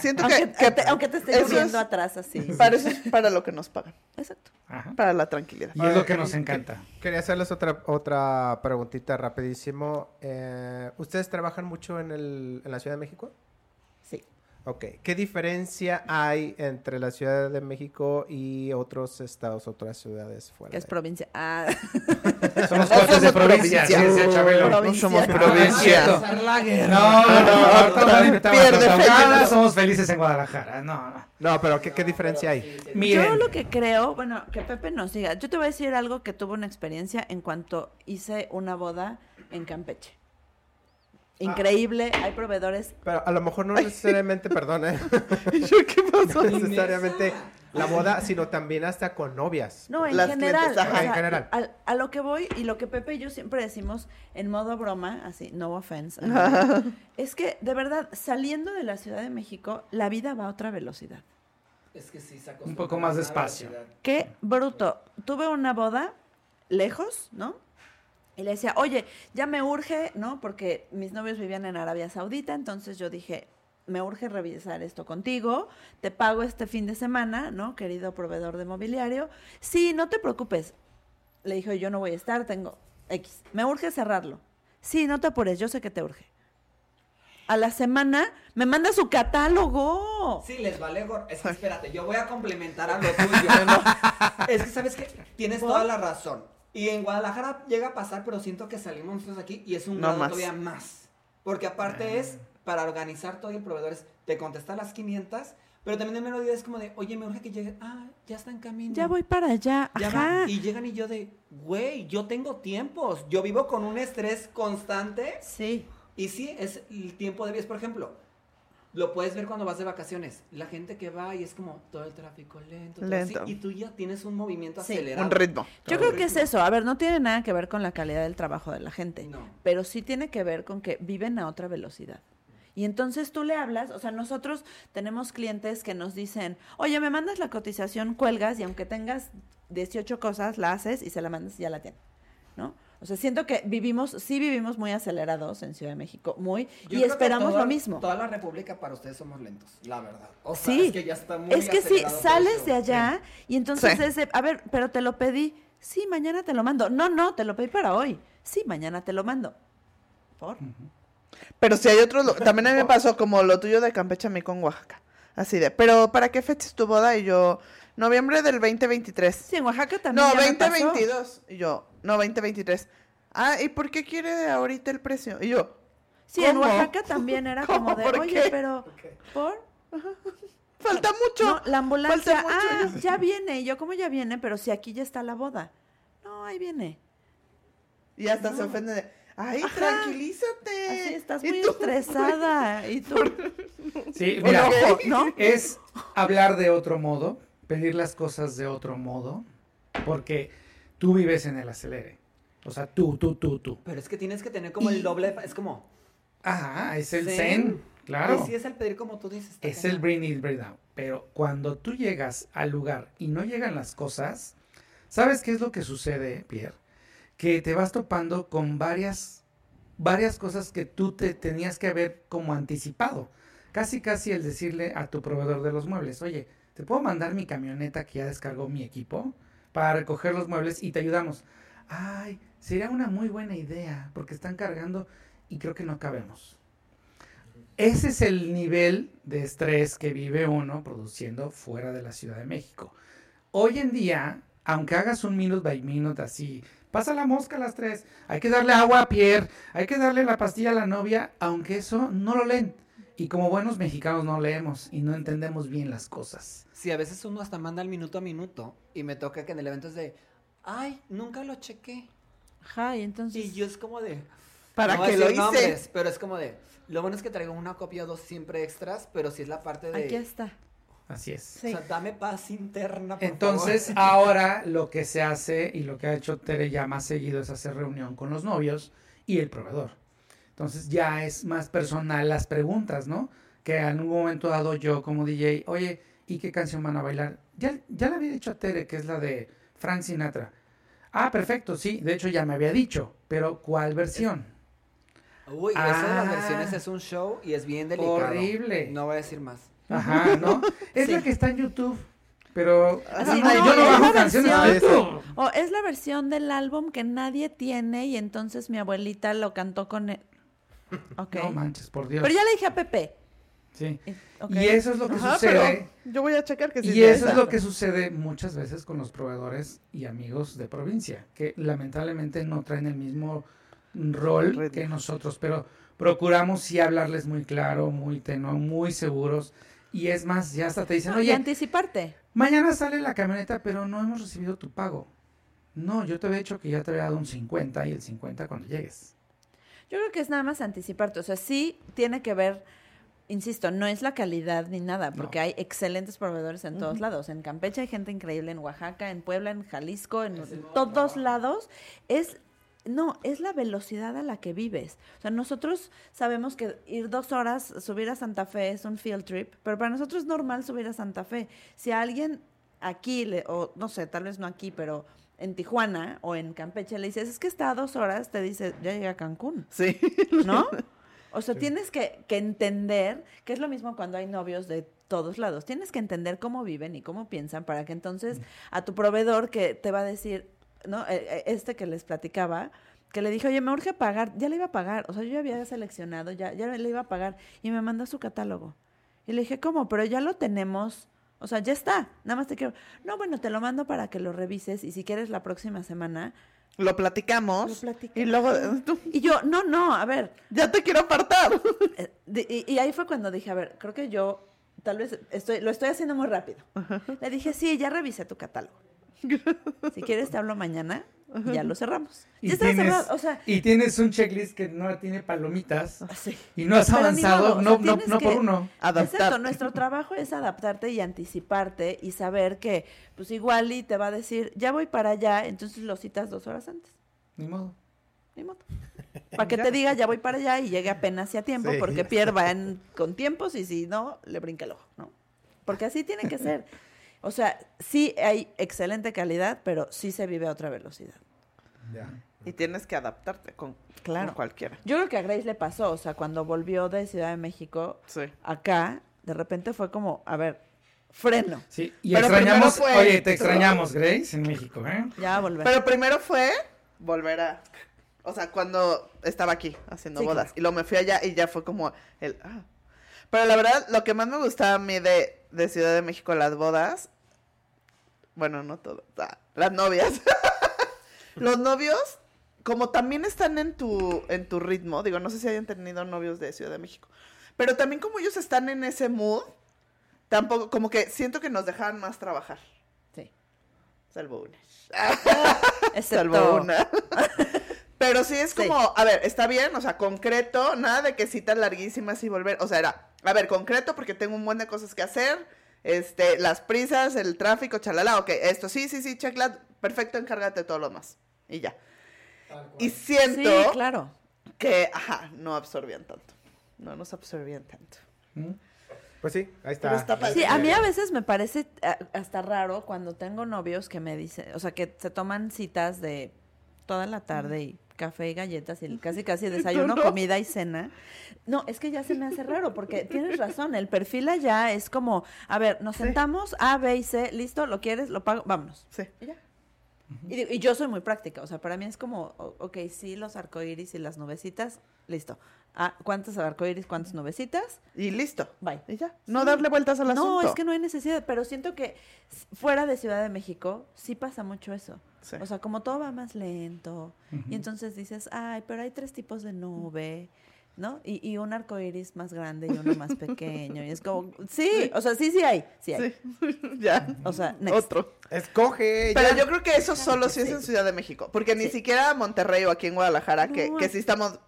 Siento Aunque, que, que te, aunque te esté lloviendo es- atrás así. para eso es para lo que nos pagan, Exacto. Ajá. para la tranquilidad. Y es lo que nos encanta. Quería hacerles otra, otra preguntita rapidísimo. Eh, ¿Ustedes trabajan mucho en, el, en la Ciudad de México? Ok. ¿Qué diferencia hay entre la Ciudad de México y otros estados, otras ciudades fuera? Que es provincia. Ah, Somos cuates de provincia. No Provincia. somos provincia. No, no, no. Pierde Somos felices en Guadalajara. No, no. No, pero ¿qué, qué diferencia hay? Miren. Yo lo que creo, bueno, que Pepe nos diga. Yo te voy a decir algo que tuve una experiencia en cuanto hice una boda en Campeche. Increíble, hay proveedores. Pero a lo mejor no necesariamente, perdón, ¿eh? ¿Yo qué pasó? no necesariamente la boda, sino también hasta con novias. No, en Las general. clientes, ajá, o sea, en general. al- A, lo que voy y lo que Pepe y yo siempre decimos en modo broma, así, no offense, es que de verdad, saliendo de la Ciudad de México, la vida va a otra velocidad. Es que sí, se Un poco más despacio. Qué bruto. Tuve una boda lejos, ¿no? Y le decía, oye, ya me urge, ¿no? Porque mis novios vivían en Arabia Saudita, entonces yo dije, me urge revisar esto contigo, te pago este fin de semana, ¿no? Querido proveedor de mobiliario. Sí, no te preocupes. Le dije, yo no voy a estar, tengo X. Me urge cerrarlo. Sí, no te apures, yo sé que te urge. A la semana me manda su catálogo. Sí, les vale gor- Es que espérate, yo voy a complementar a lo tuyo. es que, ¿sabes qué? Tienes toda la razón. Y en Guadalajara llega a pasar, pero siento que salimos nosotros aquí y es un No grado más. todavía más. Porque aparte es, para organizar todo el proveedor, es, te contesta a las 500, pero también el mero día es como de, oye, me urge que llegue. Ah, ya está en camino. Ya voy para allá. Ya Ajá. va. Y llegan y yo de, güey, yo tengo tiempos. Yo vivo con un estrés constante. Sí. Y sí, es el tiempo de vías. Por ejemplo, lo puedes ver cuando vas de vacaciones. La gente que va y es como todo el tráfico lento. todo Lento. así, y tú ya tienes un movimiento Sí, acelerado. Un ritmo. Yo creo que es eso. A ver, no tiene nada que ver con la calidad del trabajo de la gente, No. pero sí tiene que ver con que viven a otra velocidad. Y entonces tú le hablas, o sea, nosotros tenemos clientes que nos dicen, oye, me mandas la cotización, cuelgas y aunque tengas 18 cosas, la haces y se la mandas y ya la tienen, ¿no? O sea, siento que vivimos, sí vivimos muy acelerados en Ciudad de México, muy, Yo y creo que esperamos toda- lo mismo. Toda la República para ustedes somos lentos, la verdad. O sea, Sí, es que ya está muy es que sí, sales de allá y entonces Sí. es de, a ver, pero te lo pedí. Sí, mañana te lo mando. No, no, te lo pedí para hoy. Sí, mañana te lo mando. ¿Por? Pero si hay otros, también a mí me pasó como lo tuyo de Campeche a mí con Oaxaca. Así de, pero ¿para qué fecha es tu boda? Y yo, noviembre del 2023. Sí, en Oaxaca también. No, ya me pasó. 2022. Y yo, no, 2023. Ah, ¿y por qué quiere ahorita el precio? Y yo, Sí, en. Oaxaca también era ¿Cómo? como de, ¿Por oye, qué? pero, ¿por? falta mucho. No, la ambulancia, Falta mucho. ah, ya viene. Y yo, ¿cómo ya viene? Pero si aquí ya está la boda. No, ahí viene. Y hasta se ofende de, ay, Ajá. tranquilízate. Así estás ¿Y muy estresada. Y tú, Sí, mira, ¿no? es hablar de otro modo, pedir las cosas de otro modo, porque tú vives en el acelere. O sea, tú, tú, tú, tú. Pero es que tienes que tener como el doble, es como... Ajá, es el Zen. zen, claro. Sí, es el pedir como tú dices. Es el bring it, bring down. Pero cuando tú llegas al lugar y no llegan las cosas, ¿sabes qué es lo que sucede, Pierre? Que te vas topando con varias, varias cosas que tú te tenías que haber como anticipado. Casi, casi el decirle a tu proveedor de los muebles, oye, ¿te puedo mandar mi camioneta que ya descargó mi equipo para recoger los muebles y te ayudamos? Ay, sería una muy buena idea porque están cargando y creo que no cabemos. Ese es el nivel de estrés que vive uno produciendo fuera de la Ciudad de México. Hoy en día, aunque hagas un minute by minute así, pasa la mosca a las tres, hay que darle agua a Pierre, hay que darle la pastilla a la novia, aunque eso no lo leen. Y como buenos mexicanos no leemos y no entendemos bien las cosas. Sí, a veces uno hasta manda el minuto a minuto y me toca que en el evento es de, ay, nunca lo chequé. Ajá, y entonces. Y yo es como de... ¿Para no qué lo hice? nombres, pero es como de, lo bueno es que traigo una copia o dos siempre extras, pero si es la parte de... Aquí está. Así es. Sí. O sea, dame paz interna, por Entonces, favor. ahora lo que se hace y lo que ha hecho Tere ya más seguido es hacer reunión con los novios y el proveedor. Entonces ya es más personal las preguntas, ¿no? Que en un momento dado yo como DJ, oye, ¿y qué canción van a bailar? Ya, ya le había dicho a Tere que es la de Frank Sinatra. Ah, perfecto, sí, de hecho ya me había dicho, pero ¿cuál versión? Uy, eso de las Ah. versiones es un show y es bien delicado. Horrible. No voy a decir más. Ajá, ¿no? Es Sí. la que está en YouTube, pero Así, no, no, yo no es bajo la canciones de versión. O es la versión del álbum que nadie tiene y entonces mi abuelita lo cantó con No manches, por Dios. Pero ya le dije a Pepe. Sí. Y- eso es lo que Ajá, sucede. yo voy a checar que sí Y eso es lo que sucede muchas veces con los proveedores y amigos de provincia, que lamentablemente no traen el mismo rol que nosotros, pero procuramos sí hablarles muy claro, muy tenue, muy seguros. Y es más, ya hasta te dicen, No, y oye, anticiparte. mañana sale la camioneta, pero no hemos recibido tu pago. No, yo te había dicho que ya te había dado un 50 y el 50 cuando llegues. Yo creo que es nada más anticiparte. O sea, sí tiene que ver, insisto, no es la calidad ni nada, porque No. hay excelentes proveedores en todos lados. En Campeche hay gente increíble, en Oaxaca, en Puebla, en Jalisco, en todos lados. Es, no, es la velocidad a la que vives. O sea, nosotros sabemos que ir dos horas, subir a Santa Fe es un field trip, pero para nosotros es normal subir a Santa Fe. Si a alguien aquí, le, o no sé, tal vez no aquí, pero en Tijuana o en Campeche le dices, es que está a dos horas, te dice, ya llegué a Cancún. Sí. ¿no? O sea, tienes que, que entender, que es lo mismo cuando hay novios de todos lados, tienes que entender cómo viven y cómo piensan para que entonces a tu proveedor que te va a decir, ¿no? Eh, eh, Este que les platicaba, que le dije, oye, me urge pagar, ya le iba a pagar, o sea, yo ya había seleccionado, ya, ya le iba a pagar, y me mandó su catálogo. Y le dije, ¿cómo? Pero ya lo tenemos, o sea, ya está, nada más te quiero, no, bueno, te lo mando para que lo revises, y si quieres la próxima semana, Lo platicamos. Lo platicamos. Y luego, tú, y yo, no, no, a ver, ya te quiero apartar. Eh, y ahí fue cuando dije, a ver, creo que yo tal vez estoy, lo estoy haciendo muy rápido. Le dije, sí, ya revisé tu catálogo. Si quieres te hablo mañana ya lo cerramos. Y ya tienes, cerrado, o sea, y tienes un checklist que no tiene palomitas así. y no has Pero avanzado, modo, o no, sea, no, no por uno. Adaptarte. Exacto, nuestro trabajo es adaptarte y anticiparte y saber que, pues igual y te va a decir, ya voy para allá, entonces lo citas dos horas antes. Ni modo. Ni modo. Para que te diga, ya voy para allá y llegue apenas a tiempo, Sí, porque ya Pierre va en- con tiempos y si no, le brinca el ojo, ¿no? Porque así tiene que ser. O sea, sí hay excelente calidad, pero sí se vive a otra velocidad. Ya. Y tienes que adaptarte con, Claro. con cualquiera. Yo creo que a Grace le pasó, o sea, cuando volvió de Ciudad de México Sí. acá, de repente fue como, a ver, freno, Sí, y Pero extrañamos, fue- oye, te extrañamos, Grace, en México, ¿eh? ya volver. Pero primero fue volver a. O sea, cuando estaba aquí haciendo Sí, bodas. claro. Y luego me fui allá y ya fue como el. Ah. Pero la verdad, lo que más me gustaba a mí de, de Ciudad de México, las bodas, bueno, no todo, ah, las novias. Los novios, como también están en tu, en tu ritmo, digo, no sé si hayan tenido novios de Ciudad de México, pero también como ellos están en ese mood, tampoco, como que siento que nos dejaban más trabajar. Sí. Salvo una. Salvo una. Pero sí es Sí. como, a ver, está bien, o sea, concreto, nada de que citas larguísimas y volver, o sea, era, a ver, concreto porque tengo un buen de cosas que hacer, este, las prisas, el tráfico, chalala, ok, esto, sí, sí, sí, checkla, perfecto, encárgate de todo lo demás, y ya. Y siento Sí, claro. que, ajá, no absorbían tanto, no nos absorbían tanto. Pues sí, ahí está. Está. Sí, a mí a veces me parece a- hasta raro cuando tengo novios que me dicen, o sea, que se toman citas de toda la tarde y café y galletas y casi casi desayuno, no? comida y cena. No, es que ya se me hace raro porque tienes razón, el perfil allá es como, a ver, nos Sí. sentamos A, B y C, listo, lo quieres, lo pago, vámonos. Sí. Y ya. Y, y yo soy muy práctica, o sea, para mí es como, ok, sí, los arcoíris y las nubecitas, listo. Ah, ¿Cuántos arcoíris, cuántas nubecitas? Y listo. Bye. Y ya. No darle vueltas al No, asunto. es que no hay necesidad, pero siento que fuera de Ciudad de México sí pasa mucho eso. Sí. O sea, como todo va más lento, y entonces dices, ay, pero hay tres tipos de nube, ¿no? Y, y un arco iris más grande y uno más pequeño. Y es como, sí, o sea, sí, sí hay, sí hay. Sí. ya. O sea, next. Otro. Escoge. Pero ya. yo creo que eso solo que sí es en Ciudad de México. Porque ni siquiera Monterrey o aquí en Guadalajara, que, No. que sí estamos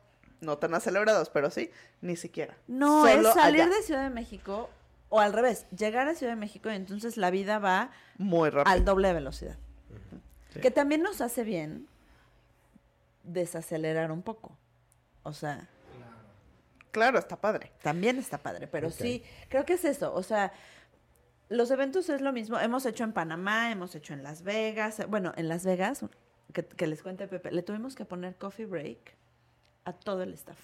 no tan acelerados, pero sí, ni siquiera. No, Solo es salir allá. de Ciudad de México, o al revés, llegar a Ciudad de México y entonces la vida va Muy rápido. al doble de velocidad. Que también nos hace bien desacelerar un poco. O sea, Claro, está padre. también está padre, pero sí, creo que es eso, o sea, los eventos es lo mismo, hemos hecho en Panamá, hemos hecho en Las Vegas, bueno, en Las Vegas, que, que les cuente Pepe, le tuvimos que poner coffee break a todo el staff,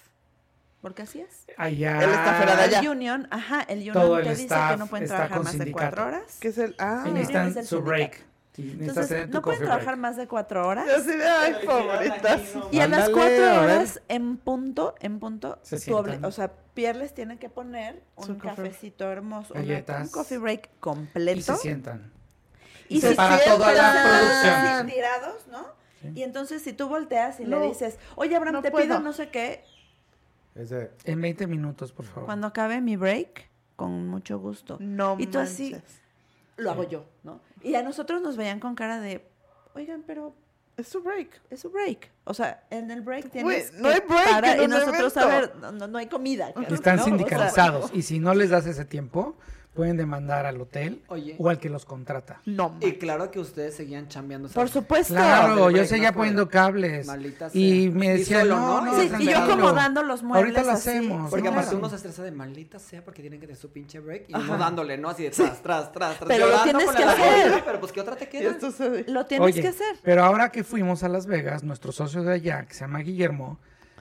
porque así es. Allá. Él está fuera de allá. El union, ajá, el union Todo el te dice staff que no pueden trabajar con más de cuatro horas. Que es el. Ah, Sí. Y es necesitan el su break. Y Entonces, no pueden trabajar break. más de cuatro horas. yo así de, ay, favoritas. Y a las cuatro horas en punto, en punto, Se tu o sea, Pierles tiene que poner un cafecito hermoso, Galletas. un coffee break Y completo. se sientan. Y se si para sientan toda la producción. tirados, ¿no? Sí. Y entonces si tú volteas y No, le dices, oye, Abraham, no te puedo. pido no sé qué, Es de- En 20 minutos, por favor. cuando acabe mi break, con mucho gusto. No Y tú así, manches. Lo hago yo, ¿no? Y a nosotros nos veían con cara de, oigan, pero Es su break. es su break. O sea, en el break tienes no que hay break parar en y nosotros, a ver, no, no- no hay comida. Y ¿no? están O sea, sindicalizados. y si no les das ese tiempo, pueden demandar al hotel Oye. o al que los contrata. No Y claro que ustedes seguían chambeando. Por ¿sabes? supuesto. Claro, yo seguía no poniendo cables. Maldita Y sea. me Y decían, solo, no, ¿no? no, Sí, y yo acomodando los muebles Ahorita lo así. hacemos. Porque Claro. aparte uno se estresa de maldita sea porque tienen que tener su pinche break y uno dándole, ¿no? Así de tras, tras, tras, tras. Pero lo llorando tienes que la hacer. Pero pues, ¿qué otra te Y queda? Lo tienes Oye, que hacer. Pero ahora que fuimos a Las Vegas, nuestro socio de allá, que se llama Guillermo,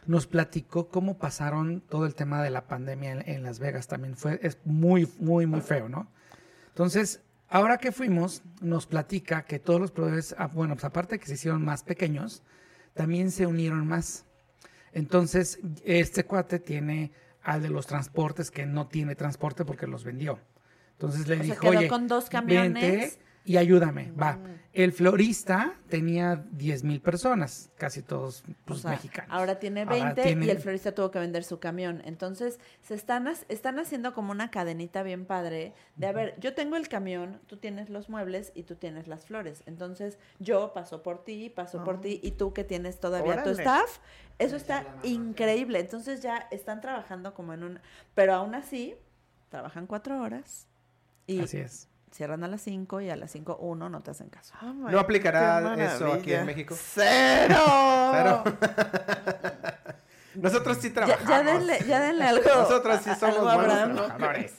nos platicó cómo pasaron todo el tema de la pandemia en, en Las Vegas. También fue, es muy, muy, muy feo, ¿no? Entonces, ahora que fuimos, nos platica que todos los proveedores, ah, bueno, pues aparte de que se hicieron más pequeños, también se unieron más. Entonces, este cuate tiene al de los transportes que no tiene transporte porque los vendió. Entonces le O sea, dijo, quedó oye, con dos camiones". vente y ayúdame, va. El florista tenía 10 mil personas, casi todos O pues, sea, mexicanos. ahora tiene Ahora 20 tiene- y el florista tuvo que vender su camión. Entonces, se están, están haciendo como una cadenita bien padre de, a ver, yo tengo el camión, tú tienes los muebles y tú tienes las flores. Entonces, yo paso por ti, paso por Ah. ti y tú que tienes todavía tu staff. Eso está increíble. Entonces, ya están trabajando como en un... Pero aún así, trabajan cuatro horas y Así es. Cierran a las cinco y a las cinco uno no te hacen caso. Oh my, ¿No aplicará eso aquí en México? ¡Cero! Cero. Nosotros sí trabajamos. ya denle, ya denle algo. Nosotros sí a- somos buenos trabajadores.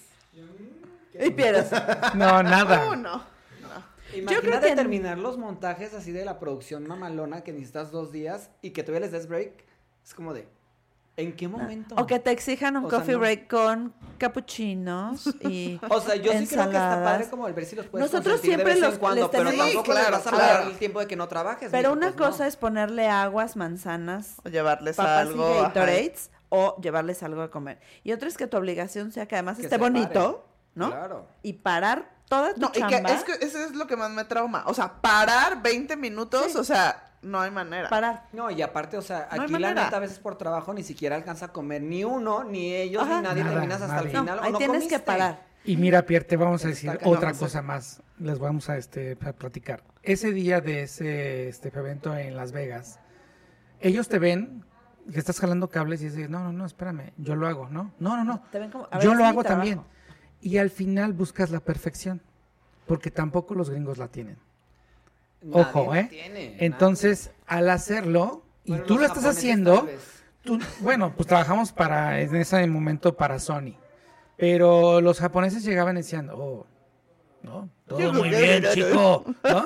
Y pierdes. No, nada. Uno. Imagínate creo que en- terminar los montajes así de la producción mamalona que necesitas dos días y que todavía les des break. Es como de, ¿en qué momento? O que te exijan un O sea, coffee no. break con capuchinos y O sea, yo sí creo que está ensaladas. padre como el ver si los puedes Nosotros siempre de vez los- en cuando, les pero tenemos- tampoco Sí, les claro, vas a claro. pagar el tiempo de que no trabajes. Pero mijo, una pues, cosa no. es ponerle aguas, manzanas, O llevarles papas algo. y ajá. Gatorades. o llevarles algo de comer. Y otra es que tu obligación sea que además Que esté bonito, pare. ¿no? Claro. Y parar toda tu No, y que chamba. es que eso es lo que más me trauma. O sea, parar 20 minutos, Sí. o sea, no hay manera. parar. No, y aparte, o sea, No hay aquí la neta a veces por trabajo ni siquiera alcanza a comer ni uno, ni ellos, Ajá. ni nadie Nada, terminas hasta nadie. el No, final. o ahí no tienes que parar. Y mira, Pierre, te vamos a decir otra cosa más. Les vamos a, este, a platicar. Ese día de ese este, evento en Las Vegas, ellos te ven que estás jalando cables y dices, no, no, no, espérame, yo lo hago, ¿no? No, no, no. Te ven como, a ver, Yo lo hago también. Y al final buscas la perfección, porque tampoco los gringos la tienen. Ojo, ¿eh? tiene, Entonces, al hacerlo, y Bueno, tú lo estás haciendo, tú- bueno, pues trabajamos para, en ese momento para Sony. Pero los japoneses llegaban y decían, oh, ¿no? Todo muy bien, chico, ¿no?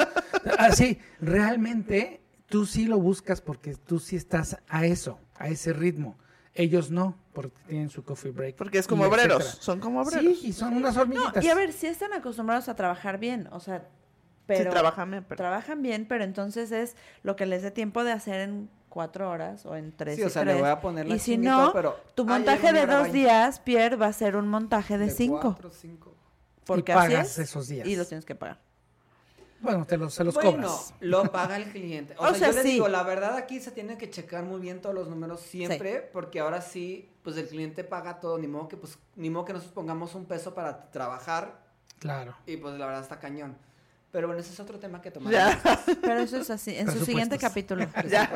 Así, realmente tú sí lo buscas porque tú sí estás a eso, a ese ritmo. Ellos no, porque tienen su coffee break. Porque es como obreros. etcétera. Son como obreros. Sí, y son unas No, hormiguitas. y a ver, si están acostumbrados a trabajar bien, o sea, pero sí, trabajan bien, pero... trabajan bien, pero entonces es lo que les dé tiempo de hacer en cuatro horas o en tres Sí, y o sea, tres. le voy a poner la Y si no, pero- tu montaje de dos días, Pierre, va a ser un montaje de, cinco. cuatro, cinco. Porque y así pagas es, esos días. Y los tienes que pagar. Bueno, te los, se los bueno, cobras. lo paga el cliente. O, O sea, sea, yo les sí. digo, la verdad aquí se tienen que checar muy bien todos los números siempre, porque ahora sí, pues el cliente paga todo, ni modo que pues, ni modo que nosotros pongamos un peso para trabajar, Claro. y pues la verdad está cañón. Pero bueno, ese es otro tema que tomar. Ya. Pero eso es así, en su siguiente capítulo. Ya.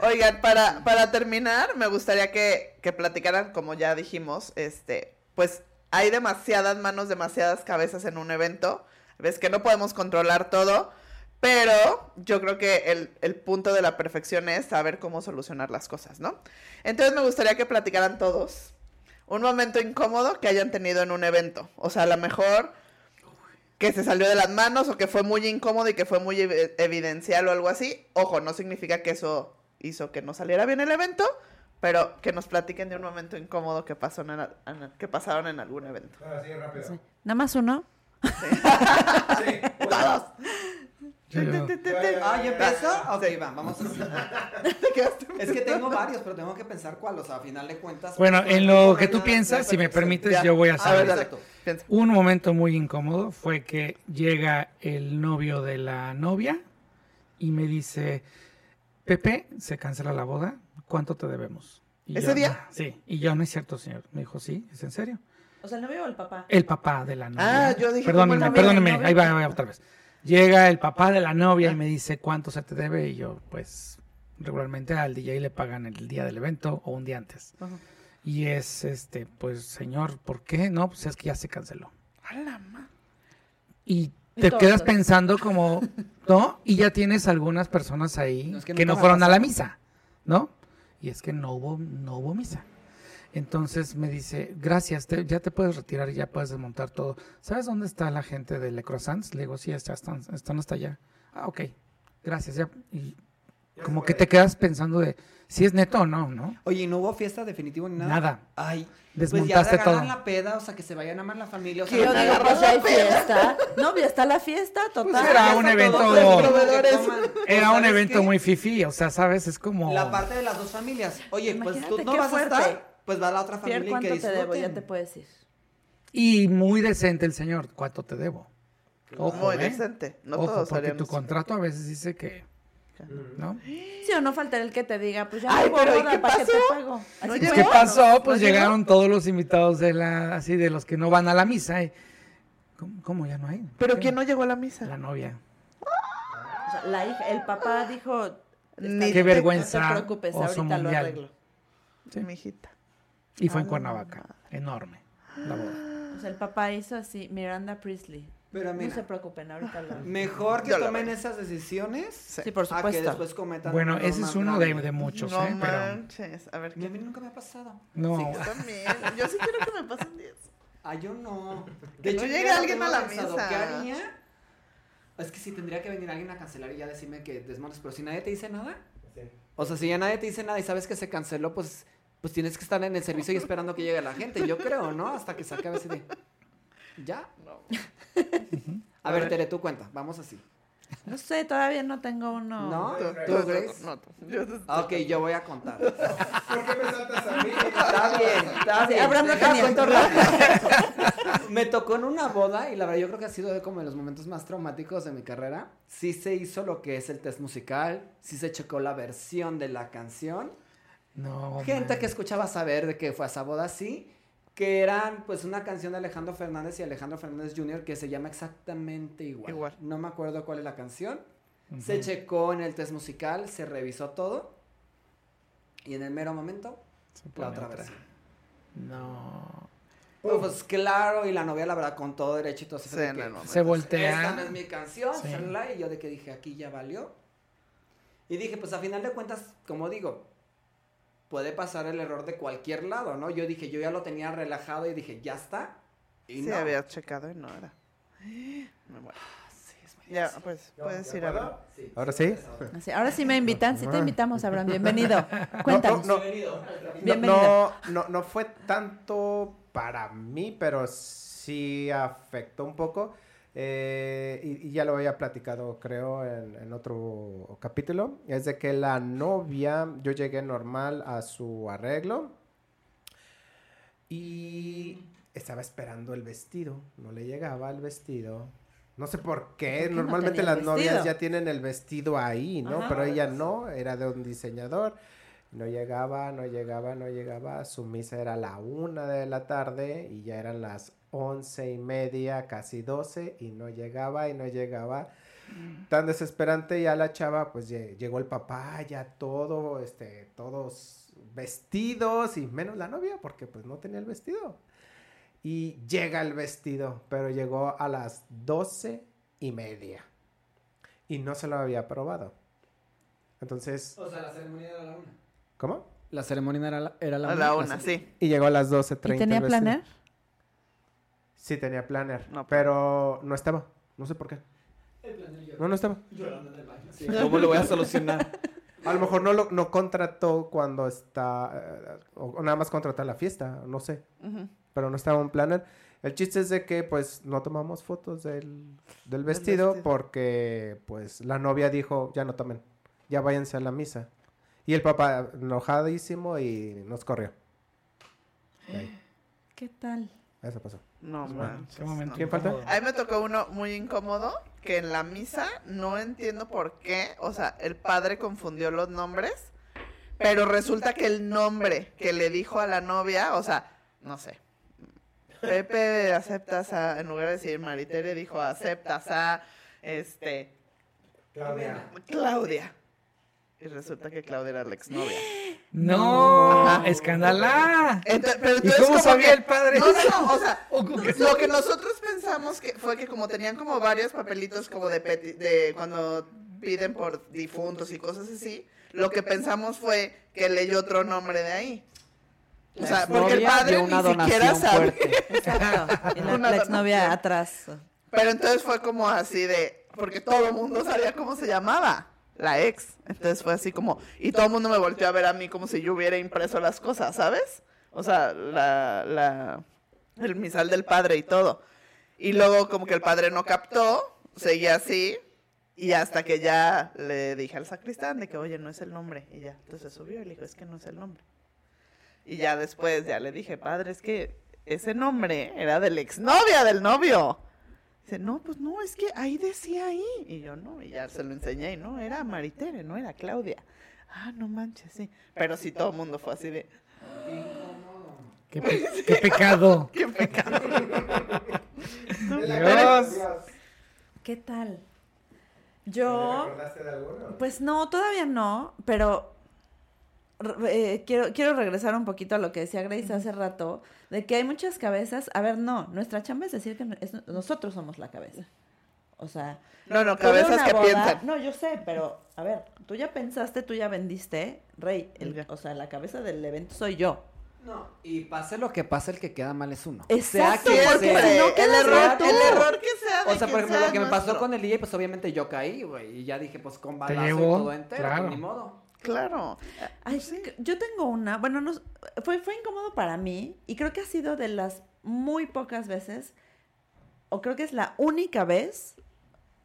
Oigan, para, para terminar, me gustaría que, que platicaran, como ya dijimos, este, pues hay demasiadas manos, demasiadas cabezas en un evento. Ves que no podemos controlar todo, pero yo creo que el, el punto de la perfección es saber cómo solucionar las cosas, ¿no? Entonces me gustaría que platicaran todos un momento incómodo que hayan tenido en un evento. O sea, a lo mejor que se salió de las manos o que fue muy incómodo y que fue muy ev- evidencial o algo así. Ojo, no significa que eso hizo que no saliera bien el evento, pero que nos platiquen de un momento incómodo que pasó en, el- en el- que pasaron en algún evento. Sí. Nada más uno. Todos. Yo- yo- Ah, ¿ya empezó? Ok, Sí. va, vamos a Te quedaste- Es que tengo varios, pero tengo que pensar cuál, o sea, a final de cuentas. Bueno, pues, en lo que tú piensas, si me permites, Ya. yo voy a A hacer. ver, dale. Exacto. Piensa. Un momento muy incómodo fue que llega el novio de la novia y me dice, Pepe, se cancela la boda, ¿cuánto te debemos? Y ¿Ese yo, día? Sí, y yo no es cierto, señor. Me dijo, sí, ¿es en serio? O sea, el novio o el papá. El papá de la novia. Ah, yo dije, Perdónenme, ¿cómo el novio perdónenme, del novio? ahí va, ahí va otra vez. Llega el papá de la novia y me dice, ¿cuánto se te debe? Y yo, pues, regularmente al DJ le pagan el día del evento o un día antes. Ajá. Y es, este, pues, señor, ¿por qué? No, pues es que ya se canceló. A la ma- Y te quedas pensando como, ¿no? Y ya tienes algunas personas ahí No, es que que, no fueron a la misa, ¿no? Y es que no hubo, no hubo misa. Entonces me dice, gracias, te- ya te puedes retirar y ya puedes desmontar todo. ¿Sabes dónde está la gente de Le Croissants? Le digo, sí, ya están, están hasta allá. Ah, ok, gracias. Ya. Y como que te quedas pensando de si es neto o no, ¿no? Oye, ¿y no hubo fiesta definitivo ni nada? Nada. Ay, Desmontaste pues ya todo. la peda, o sea, que se vayan a amar la familia. O sea, ¿Quién Yo no- digo, pues la hay fiesta. No, ya está la fiesta, total. Pues era ya un evento-. Era ¿O un evento muy fifi, o sea, ¿sabes? Es como... La parte de las dos familias. Oye, pues tú no vas fuerte. a estar, pues va la otra familia Pierre, y ¿cuánto que te debo? Ya te puedes ir. Y muy decente el señor, ¿cuánto te debo? Ojo, Muy ¿eh? decente. No Ojo, todos porque tu contrato a veces dice que, ¿no? Sí o no faltará el que te diga, pues ya Ay, no pero ¿y qué ¿para qué te pasó? pago? ¿Qué pasó? Pues ¿No llegó? llegaron todos los invitados de la, así de los que no van a la misa. y, ¿Cómo, cómo ya no hay? ¿Pero quién no llegó a la misa? La novia. O sea, la hija, el papá dijo, Ni Qué vergüenza. no te preocupes, ahorita lo mundial. arreglo. Sí. Mi hijita. Y fue en Ah, Cuernavaca. Enorme. La boda. O sea, el papá hizo así, Miranda Priestley. Pero No mira, se preocupen, ahorita lo mejor que tomen veo. esas decisiones Sí, por a que supuesto. después cometan Bueno, ese es uno de, de muchos, no ¿eh? Pero manches. A ver, Ni a mí ¿qué? nunca me ha pasado. no. Sí, yo también. Yo sí quiero que me pasen 10. Ah, yo no. No hecho, lo alguien a la pensado. mesa. ¿Qué haría? Es que si tendría que venir alguien a cancelar y ya decirme que desmontes, pero si nadie te dice nada. O sea, si ya nadie te dice nada y sabes que se canceló, pues, pues tienes que estar en el servicio y esperando que llegue la gente. Yo creo, ¿no? Hasta que se acabe ese día. ¿Ya? A ver, Tere, tú cuenta. Vamos así. No sé, todavía no tengo uno. ¿No? Tú, ¿Tú, Grace? no. Yo- Ah, Ok, yo voy a contar. ¿Por qué me saltas a mí? Está bien, está bien. Abraham no cuento rápido. Me tocó en una boda y la verdad yo creo que ha sido como de los momentos más traumáticos de mi carrera. Sí se hizo lo que es el test musical, sí se checó la versión de la canción. No. Gente man. que escuchaba saber de que fue a esa boda sí, que eran pues una canción de Alejandro Fernández y Alejandro Fernández Jr. que se llama exactamente igual. Igual. No me acuerdo cuál es la canción. Se checó en el test musical, se revisó todo y en el mero momento Se la pone otra otra. versión. No. Pues claro, y la novia, la verdad, con todo derecho y todo así que, el momento. Se Esta voltea. no es mi canción, Sí. y yo de que dije, aquí ya valió. Y dije, pues a final de cuentas, como digo, puede pasar el error de cualquier lado, ¿no? Yo dije, yo ya lo tenía relajado y dije, ya está. Y Sí, no. había checado y no era. Me muero. Sí, es Ya, pues, puedes ir a. Sí. ¿Ahora sí? Así, ahora sí me invitan, sí te invitamos, Abraham, bienvenido. No, Cuéntanos. no, Bienvenido. no, Bienvenido. no, no, no fue tanto para mí, pero sí afectó un poco. Eh, y, y ya lo había platicado, creo, en, en otro capítulo. Es de que la novia, yo llegué normal a su arreglo y estaba esperando el vestido. No le llegaba el vestido. No sé por qué. ¿Por qué no Normalmente las novias ya tienen el vestido ahí, ¿no? Ajá. Pero ella no, era de un diseñador. No llegaba, no llegaba, no llegaba. Su misa era a la una de la tarde y ya eran las once y media, casi doce, y no llegaba y no llegaba. Tan desesperante ya la chava, pues lle- llegó el papá, ya todo, este, todos vestidos y menos la novia, porque pues no tenía el vestido. Y llega el vestido, pero llegó a las doce y media. Y no se lo había probado. Entonces, O sea, la ceremonia era la una. ¿cómo? La ceremonia era, la- era la A una. la una, sí. Y llegó a las 12.30. ¿Y tenía planer? Sí, tenía planner. No, pero no estaba. No sé por qué. El planner yo- No, no estaba. Llorando en el baño. Sí, ¿Cómo lo voy a solucionar? A lo mejor no lo no contrató cuando está. eh, o, nada más contrató la fiesta. No sé. Pero no estaba un planner. El chiste es de que, pues, no tomamos fotos del, del vestido, vestido. porque, pues, la novia dijo, ya no tomen, ya váyanse a la misa. Y el papá enojadísimo y nos corrió. ¿Qué tal? eso pasó. No, Pues bueno, manches, qué momento no. ¿Quién falta? A mí me tocó uno muy incómodo, que en la misa no entiendo por qué, o sea, el padre confundió los nombres, pero resulta que el nombre que le dijo a la novia, o sea, no sé, Pepe aceptas a, en lugar de decir Maritere, dijo aceptas a, este, Claudia. Y resulta que Claudia era la exnovia. No, Ajá. escandalá. Entonces, pero ¿Y entonces cómo como sabía que- el padre? No, no, no, o sea, lo que nosotros pensamos que fue que como tenían como varios papelitos como de, peti- de cuando piden por difuntos y cosas así, lo que pensamos fue que leyó otro nombre de ahí. O sea, porque el padre una ni siquiera donación sabe. Exacto. Y la, la exnovia atrás. Pero entonces fue como así de, porque todo el mundo sabía cómo se llamaba, la ex. Entonces fue así como, y todo el mundo me volteó a ver a mí como si yo hubiera impreso las cosas, ¿sabes? O sea, la, la, el misal del padre y todo. Y luego como que el padre no captó, seguía así, y hasta que ya le dije al sacristán de que, oye, no es el nombre. Y ya, entonces subió y le dijo, es que no es el nombre. Y ya después ya le dije, padre, es que ese nombre era de la exnovia del novio. Dice, no, pues no, es que ahí decía ahí. Y yo, no, y ya se lo enseñé, y no, era Maritere, no era Claudia. Ah, no manches, sí. Pero sí, todo el mundo fue así de, Qué, pe- qué pecado. qué pecado. Dios. ¿Qué tal? Yo, recordaste de alguno? pues no, todavía no, pero eh, quiero, quiero regresar un poquito a lo que decía Grace hace rato, de que hay muchas cabezas. A ver, no, nuestra chamba es decir que no- es- nosotros somos la cabeza. O sea, No, no, cabezas que boda- piensan. No, yo sé, pero a ver, tú ya pensaste, tú ya vendiste, Rey. el- o sea, la cabeza del evento soy yo. No, y pase lo que pase, el que queda mal es uno. Exacto, porque sea. si no el error, tú. el error que sea O sea, por ejemplo, lo que me pasó con el DJ, pues obviamente yo caí, güey, y ya dije, pues con balazo y todo entero, claro. pues, ni modo. Claro. Ay, c- yo tengo una, bueno, no, fue, fue incómodo para mí y creo que ha sido de las muy pocas veces, o creo que es la única vez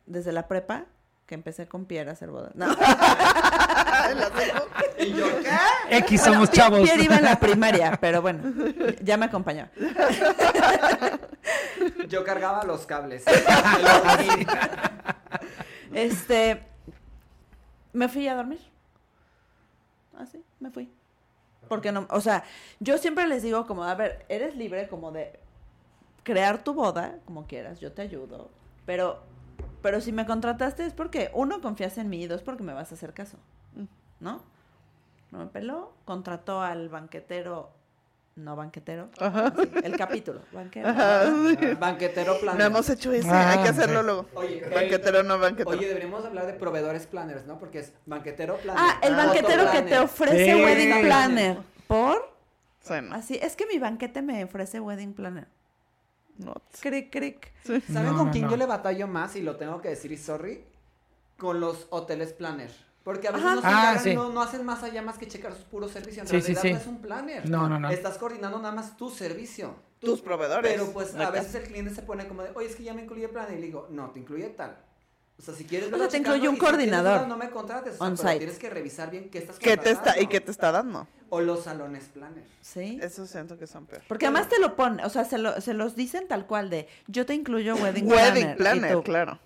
desde la prepa que empecé con Pierre a hacer bodas. No. Y yo, ¿qué? X somos chavos. Pierre iba en la primaria, pero bueno, ya me acompañó. Yo cargaba los cables. Este, me fui a dormir. Así, me fui. Porque no, o sea, yo siempre les digo como, a ver, eres libre como de crear tu boda como quieras, yo te ayudo, pero pero si me contrataste es porque uno confías en mí y dos porque me vas a hacer caso. ¿No? No me peló, contrató al banquetero no banquetero, Ajá. así, el capítulo, banquero. Ajá, sí. Banquetero planner. No hemos hecho ese, Ah, hay que hacerlo ok. luego. Oye, Banquetero, no banquetero. Oye, deberíamos hablar de proveedores planners, ¿no? Porque es banquetero planner. Ah, el Ah, banquetero que te ofrece Sí. wedding planner. ¿Por? Bueno, Así, es que mi banquete me ofrece wedding planner. no. Cric, cric. ¿Saben No, con quién no. yo le batallo más? Y lo tengo que decir, y sorry. Con los hoteles planner. Porque a veces Ajá. no, se Ah, sí. no, no hacen más allá más que checar sus puros servicios. En Sí, realidad sí. no es un planner. No, no, no. Estás coordinando nada más tu servicio. Tus proveedores. Pero pues a veces el cliente se pone como de, oye, es que ya me incluye planner. Y le digo, no, te incluye tal. O sea, si quieres O sea, te incluye un si coordinador. no me contrates. O sea, pero tienes que revisar bien qué estás ¿Qué te está, ¿Y qué te está dando? O los salones planner. Sí. Eso siento que son peor. Porque además te lo pone, o sea, se, lo- se los dicen tal cual de, yo te incluyo wedding, Wedding planner. y planner, tú, claro.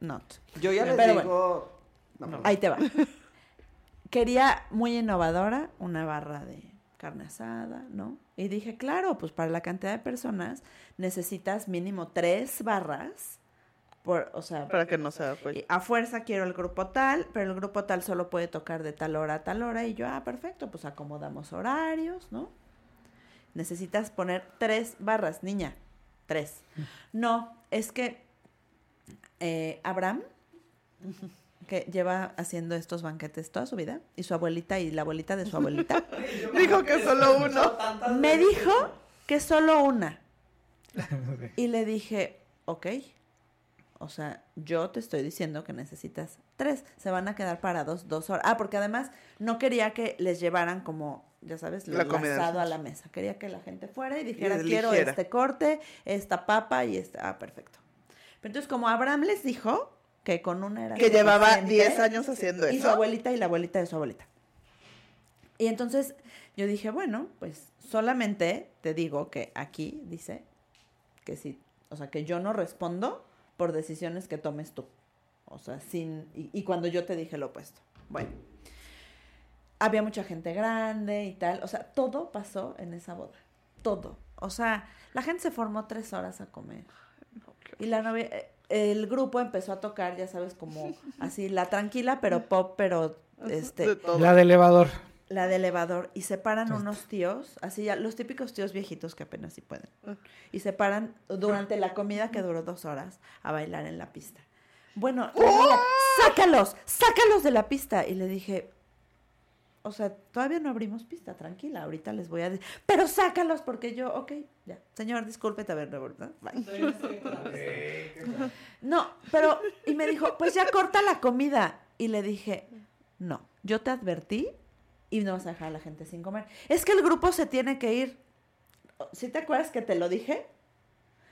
Not. Yo ya les Pero digo... No. Ahí te va. Quería muy innovadora una barra de carne asada, ¿no? Y dije, claro, pues para la cantidad de personas necesitas mínimo tres barras. Por, o sea, Para que no sea y a fuerza quiero el grupo tal, pero el grupo tal solo puede tocar de tal hora a tal hora. Y yo, ah, perfecto, pues acomodamos horarios, ¿no? Necesitas poner tres barras, niña. Tres. No, es que eh, Abraham, que lleva haciendo estos banquetes toda su vida, y su abuelita y la abuelita de su abuelita, Dijo que solo uno. me dijo que solo una. Y le dije, ok. O sea, yo te estoy diciendo que necesitas tres. Se van a quedar parados dos horas. Ah, porque además no quería que les llevaran como, ya sabes, La el comida. asado a la mesa. Quería que la gente fuera y dijera, quiero este corte, esta papa y esta. Ah, perfecto. Pero entonces, como Abraham les dijo que con una era Que llevaba suficiente, 10 años haciendo y su eso. abuelita y la abuelita de su abuelita. Y entonces yo dije, bueno, pues solamente te digo que aquí dice que sí, o sea, que yo no respondo por decisiones que tomes tú. O sea, sin... Y, y cuando yo te dije lo opuesto. Bueno. Había mucha gente grande y tal. O sea, todo pasó en esa boda. Todo. O sea, la gente se formó tres horas a comer. Y la novia, eh, el grupo empezó a tocar, ya sabes, como así, la tranquila, pero pop, pero este, De. La de elevador. la de elevador y se paran unos tíos, así ya, los típicos tíos viejitos que apenas sí pueden. Y se paran durante la comida que duró dos horas a bailar en la pista. Bueno, la sácalos, sácalos de la pista. Y le dije, o sea, todavía no abrimos pista, tranquila, ahorita les voy a decir, pero sácalos porque yo, ok, ya, señor, disculpe, a ver, ¿verdad? Bye. No, pero, y me dijo, pues ya corta la comida. Y le dije, no, yo te advertí y no vas a dejar a la gente sin comer. Es que el grupo se tiene que ir. ¿Sí te acuerdas que te lo dije?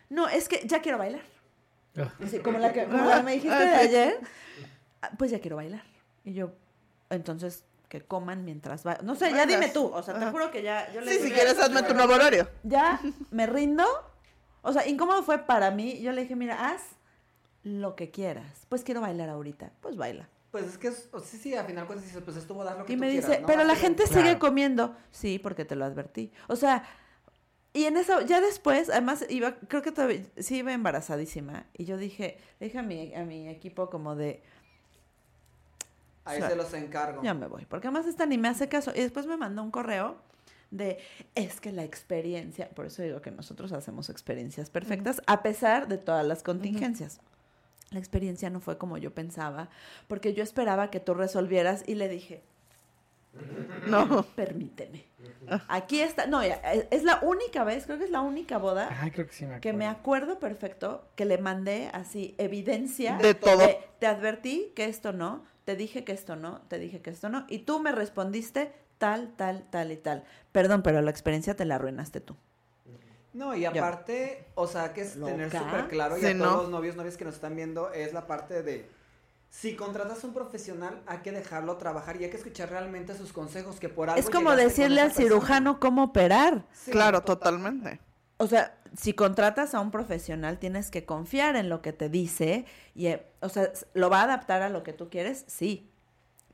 No, es que ya quiero bailar. Ah. Así, como la que, como la que me dijiste de ayer, ah, pues ya quiero bailar. Y yo, entonces, que coman mientras va. No sé, ya dime tú. O sea, te Ajá. juro que ya. Yo le Sí, si quieres hazme tu nuevo horario. ya me rindo. O sea, incómodo fue para mí. Yo le dije, mira, haz lo que quieras. Pues quiero bailar ahorita. Pues baila. Pues es que, es- o sí, sí, al final cuentas dices, pues es tu boda, haz lo que Y tú me quieras, dice, ¿no? pero la gente Claro. sigue comiendo. Sí, porque te lo advertí. O sea, y en eso, ya después, además iba, creo que todavía, sí iba embarazadísima. Y yo dije, le dije a mi, a mi equipo como de, Ahí o sea, se los encargo. ya me voy. Porque además esta ni me hace caso. Y después me mandó un correo de, es que la experiencia, por eso digo que nosotros hacemos experiencias perfectas, a pesar de todas las contingencias. La experiencia no fue como yo pensaba, porque yo esperaba que tú resolvieras y le dije, No. permíteme. Aquí está, no, ya, es- la única vez, creo que es la única boda Ay, creo que sí me acuerdo. que me acuerdo perfecto que le mandé así evidencia De todo. te advertí que esto no, te dije que esto no, te dije que esto no, y tú me respondiste tal, tal, tal y tal. Perdón, pero la experiencia te la arruinaste tú. No, y aparte, o sea, que es tener súper claro, y Sí, a todos ¿no? los novios, novias que nos están viendo, es la parte de, si contratas a un profesional, hay que dejarlo trabajar y hay que escuchar realmente sus consejos, que por algo Es como decirle al cirujano cómo operar. Sí. Claro, totalmente. O sea, si contratas a un profesional, tienes que confiar en lo que te dice y, eh, o sea, ¿lo va a adaptar a lo que tú quieres? Sí.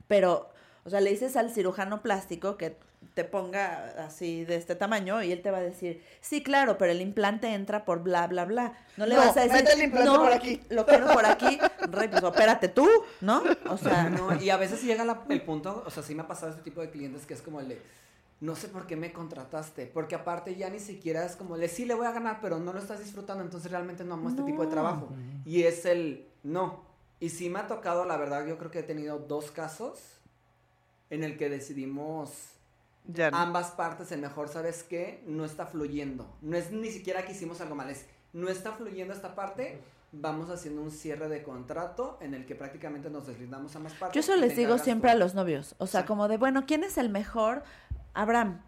Pero, o sea, le dices al cirujano plástico que te ponga así de este tamaño y él te va a decir, sí, claro, pero el implante entra por bla, bla, bla. No le No, vas a decir, mete el implante no, por aquí". lo quiero por aquí, rey, pues opérate tú, ¿no? O sea, No, y a veces llega la- el punto, o sea, sí me ha pasado este tipo de clientes que es como el de, no sé por qué me contrataste, porque aparte ya ni siquiera es como el de, sí le voy a ganar, pero no lo estás disfrutando, entonces realmente no amo este tipo de trabajo. Y es el, no. Y sí me ha tocado, la verdad, yo creo que he tenido dos casos en el que decidimos Ya no. ambas partes, el mejor, ¿sabes qué? No está fluyendo. No es ni siquiera que hicimos algo mal, es no está fluyendo esta parte. Vamos haciendo un cierre de contrato en el que prácticamente nos deslindamos ambas partes. Yo eso les digo siempre tú. a los novios. O sea, Sí. como de, bueno, ¿quién es el mejor? Abraham.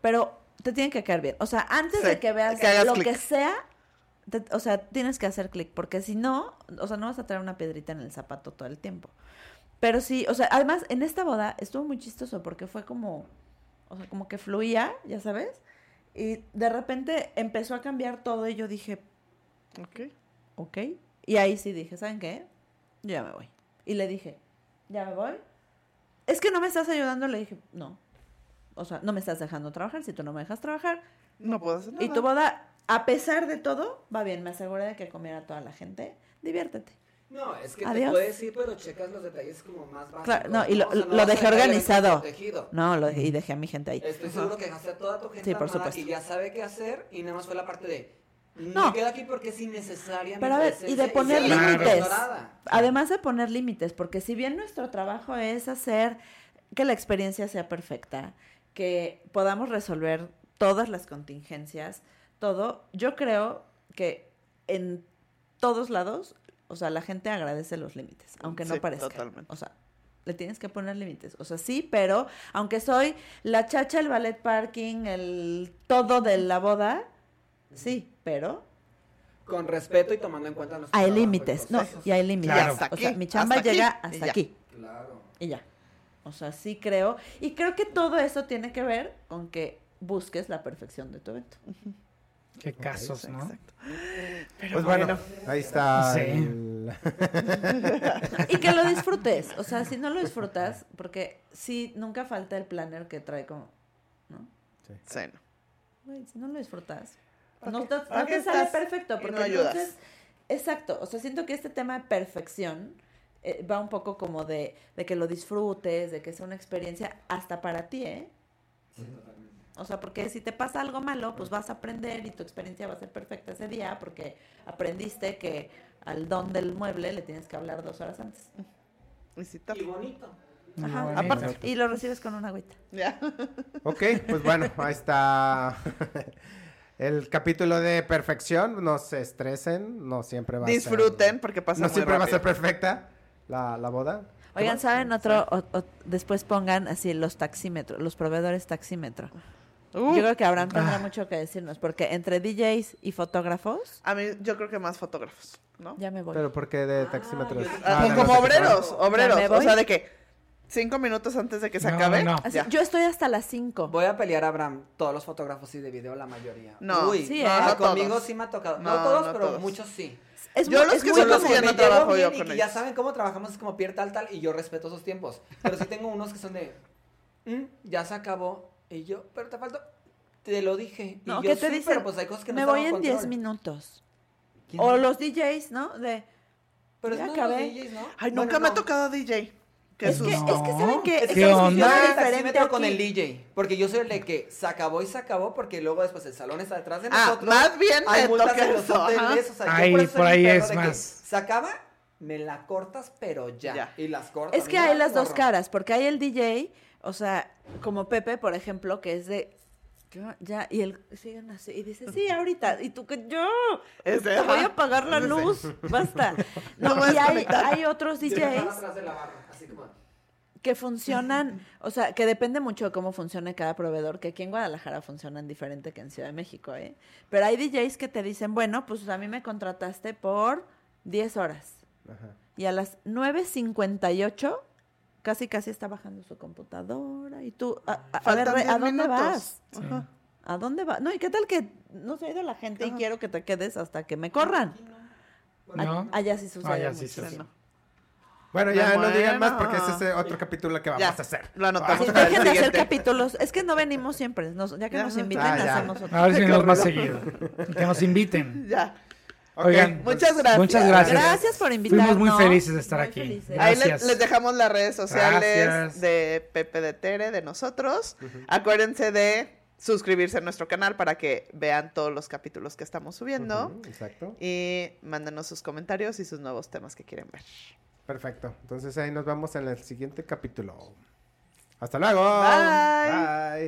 Pero te tienen que caer bien. O sea, antes Sí, de que veas que lo que sea, te- o sea, tienes que hacer clic. Porque si no, o sea, no vas a traer una piedrita en el zapato todo el tiempo. Pero sí, o sea, además en esta boda estuvo muy chistoso porque fue como, o sea, como que fluía, ya sabes. Y de repente empezó a cambiar todo y yo dije, Ok. ok. Y ahí sí dije, ¿saben qué? Yo ya me voy. Y le dije, ¿ya me voy? Es que no me estás ayudando. Le dije, no. O sea, no me estás dejando trabajar. Si tú no me dejas trabajar. No puedo hacer nada. Y tu boda, a pesar de todo, va bien. Me aseguré de que comiera toda la gente. Diviértete. No, es que Adiós. te puedes ir, pero checas los detalles como más básicos. Claro, no, y lo, O sea, no lo vas a dejé organizado. No, lo dejé- y dejé a mi gente ahí. Estoy seguro que dejaste a toda tu gente Sí, por supuesto. y ya sabe qué hacer y nada más fue la parte de No. me quedo aquí porque es innecesaria Pero a ver, y de poner límites. Además de poner límites, porque si bien nuestro trabajo es hacer que la experiencia sea perfecta, que podamos resolver todas las contingencias, todo, yo creo que en todos lados, o sea, la gente agradece los límites, aunque no Sí, parezca. totalmente. O sea, le tienes que poner límites. O sea, sí, pero aunque soy la chacha, el ballet parking, el todo de la boda, sí, pero Con respeto y tomando en cuenta hay límites, no, y hay límites. Claro. O sea, mi chamba hasta llega hasta aquí Claro. y ya. O sea, sí creo. Y creo que todo eso tiene que ver con que busques la perfección de tu evento. Qué casos, ¿no? Exacto. Pues bueno, ahí está. Sí. el- Y que lo disfrutes. O sea, si no lo disfrutas, porque sí, nunca falta el planner que trae como, ¿no? Sí, no. Si no lo disfrutas, ¿Para no te, ¿Para no te sale perfecto. Porque no ayudas? entonces, exacto. O sea, siento que este tema de perfección eh, va un poco como de, de que lo disfrutes, de que sea una experiencia hasta para ti, ¿eh? O sea, porque si te pasa algo malo, pues vas a aprender y tu experiencia va a ser perfecta ese día porque aprendiste que al don del mueble le tienes que hablar dos horas antes. Y bonito. Ajá. bonito. Aparte- Y lo recibes con una agüita. Ya. Ok, pues bueno, ahí está el capítulo de perfección. No se estresen, no siempre va a ser. Disfruten porque pasa No muy siempre va a ser perfecta la, la boda. Oigan. ¿saben otro? o- o- después pongan así los taxímetros, los proveedores taxímetro. Uh, Yo creo que Abraham tendrá Ah. mucho que decirnos, porque entre DJs y fotógrafos, A mí, yo creo que más fotógrafos, ¿no? ya me voy. Pero ¿por qué de taxímetros? yo- Ah, como obreros, obreros. ¿Ya me O sea, de que cinco minutos antes de que se No, acabe. no. Así, yo estoy hasta las 5. Voy a pelear a Abraham, todos los fotógrafos sí de video, la mayoría. No, Uy, Sí, ¿eh? no, no conmigo todos. sí me ha tocado. No, No, todos, no pero todos. muchos sí. Es Yo muy- los es que son los que ya no trabajo yo bien y que ya ellos. saben cómo trabajamos, es como Pierre tal, tal, y yo respeto esos tiempos. Pero sí tengo unos que son de, "Mm, ya se acabó, y yo, pero te faltó, te lo dije. Y No, yo ¿qué te sí, dicen? pero pues hay cosas que no me voy en 10 control. minutos. ¿Quién? O los DJs, ¿no? De, Pero ya es acabé. DJs, ¿no? Ay, Bueno, nunca me ha no. tocado DJ. Que es, sus- que, es que No. saben que Es es que ¿Qué que yo onda? diferente con el DJ, porque yo soy el de que se acabó y se acabó, porque luego después el salón está detrás de Ah, nosotros. más bien hay multas toca en los eso, hoteles, o sea, yo Ay, por, eso por ahí es más. Se acaba, me la cortas, pero ya. Ya. Y las cortas. Es que hay las dos caras, porque hay el DJ, o sea, como Pepe, por ejemplo, que es de yo ya y él siguen así y dice, "Sí, ahorita." Y tú que yo te voy a apagar la luz, basta. No y hay, hay otros DJs barra, así como... que funcionan, o sea, que depende mucho de cómo funcione cada proveedor, que aquí en Guadalajara funcionan diferente que en Ciudad de México, ¿eh? Pero hay DJs que te dicen, bueno, pues a mí me contrataste por 10 horas. Ajá. y a las 9.58 casi casi está bajando su computadora y tú, a, a- a ver, Faltan Re, ¿a 10 dónde minutos. vas? Sí. Ajá. ¿A dónde vas? No, ¿y qué tal que no se ha ido la gente y quiero que te quedes hasta que me corran? Allá sí sucede Allá sí mucho. sucede. Bueno, ya no digan más porque ese es otro capítulo que vamos Ya, a hacer. lo anotamos. Sí, dejen de hacer capítulos. Es que no venimos siempre. nos- ya que Ya. nos inviten, Ah, ya. hacemos otro. A ver si venimos más seguido. Que nos inviten. Ya. Oigan, Muchas gracias. Muchas gracias. Gracias por invitarnos. Fuimos muy felices de estar Muy aquí. felices. Ahí les dejamos las redes sociales Gracias. de Pepe de Tere, de nosotros. Acuérdense de suscribirse a nuestro canal para que vean todos los capítulos que estamos subiendo. Exacto. Y mándenos sus comentarios y sus nuevos temas que quieren ver. Perfecto. Entonces ahí nos vemos en el siguiente capítulo. Hasta luego. Bye.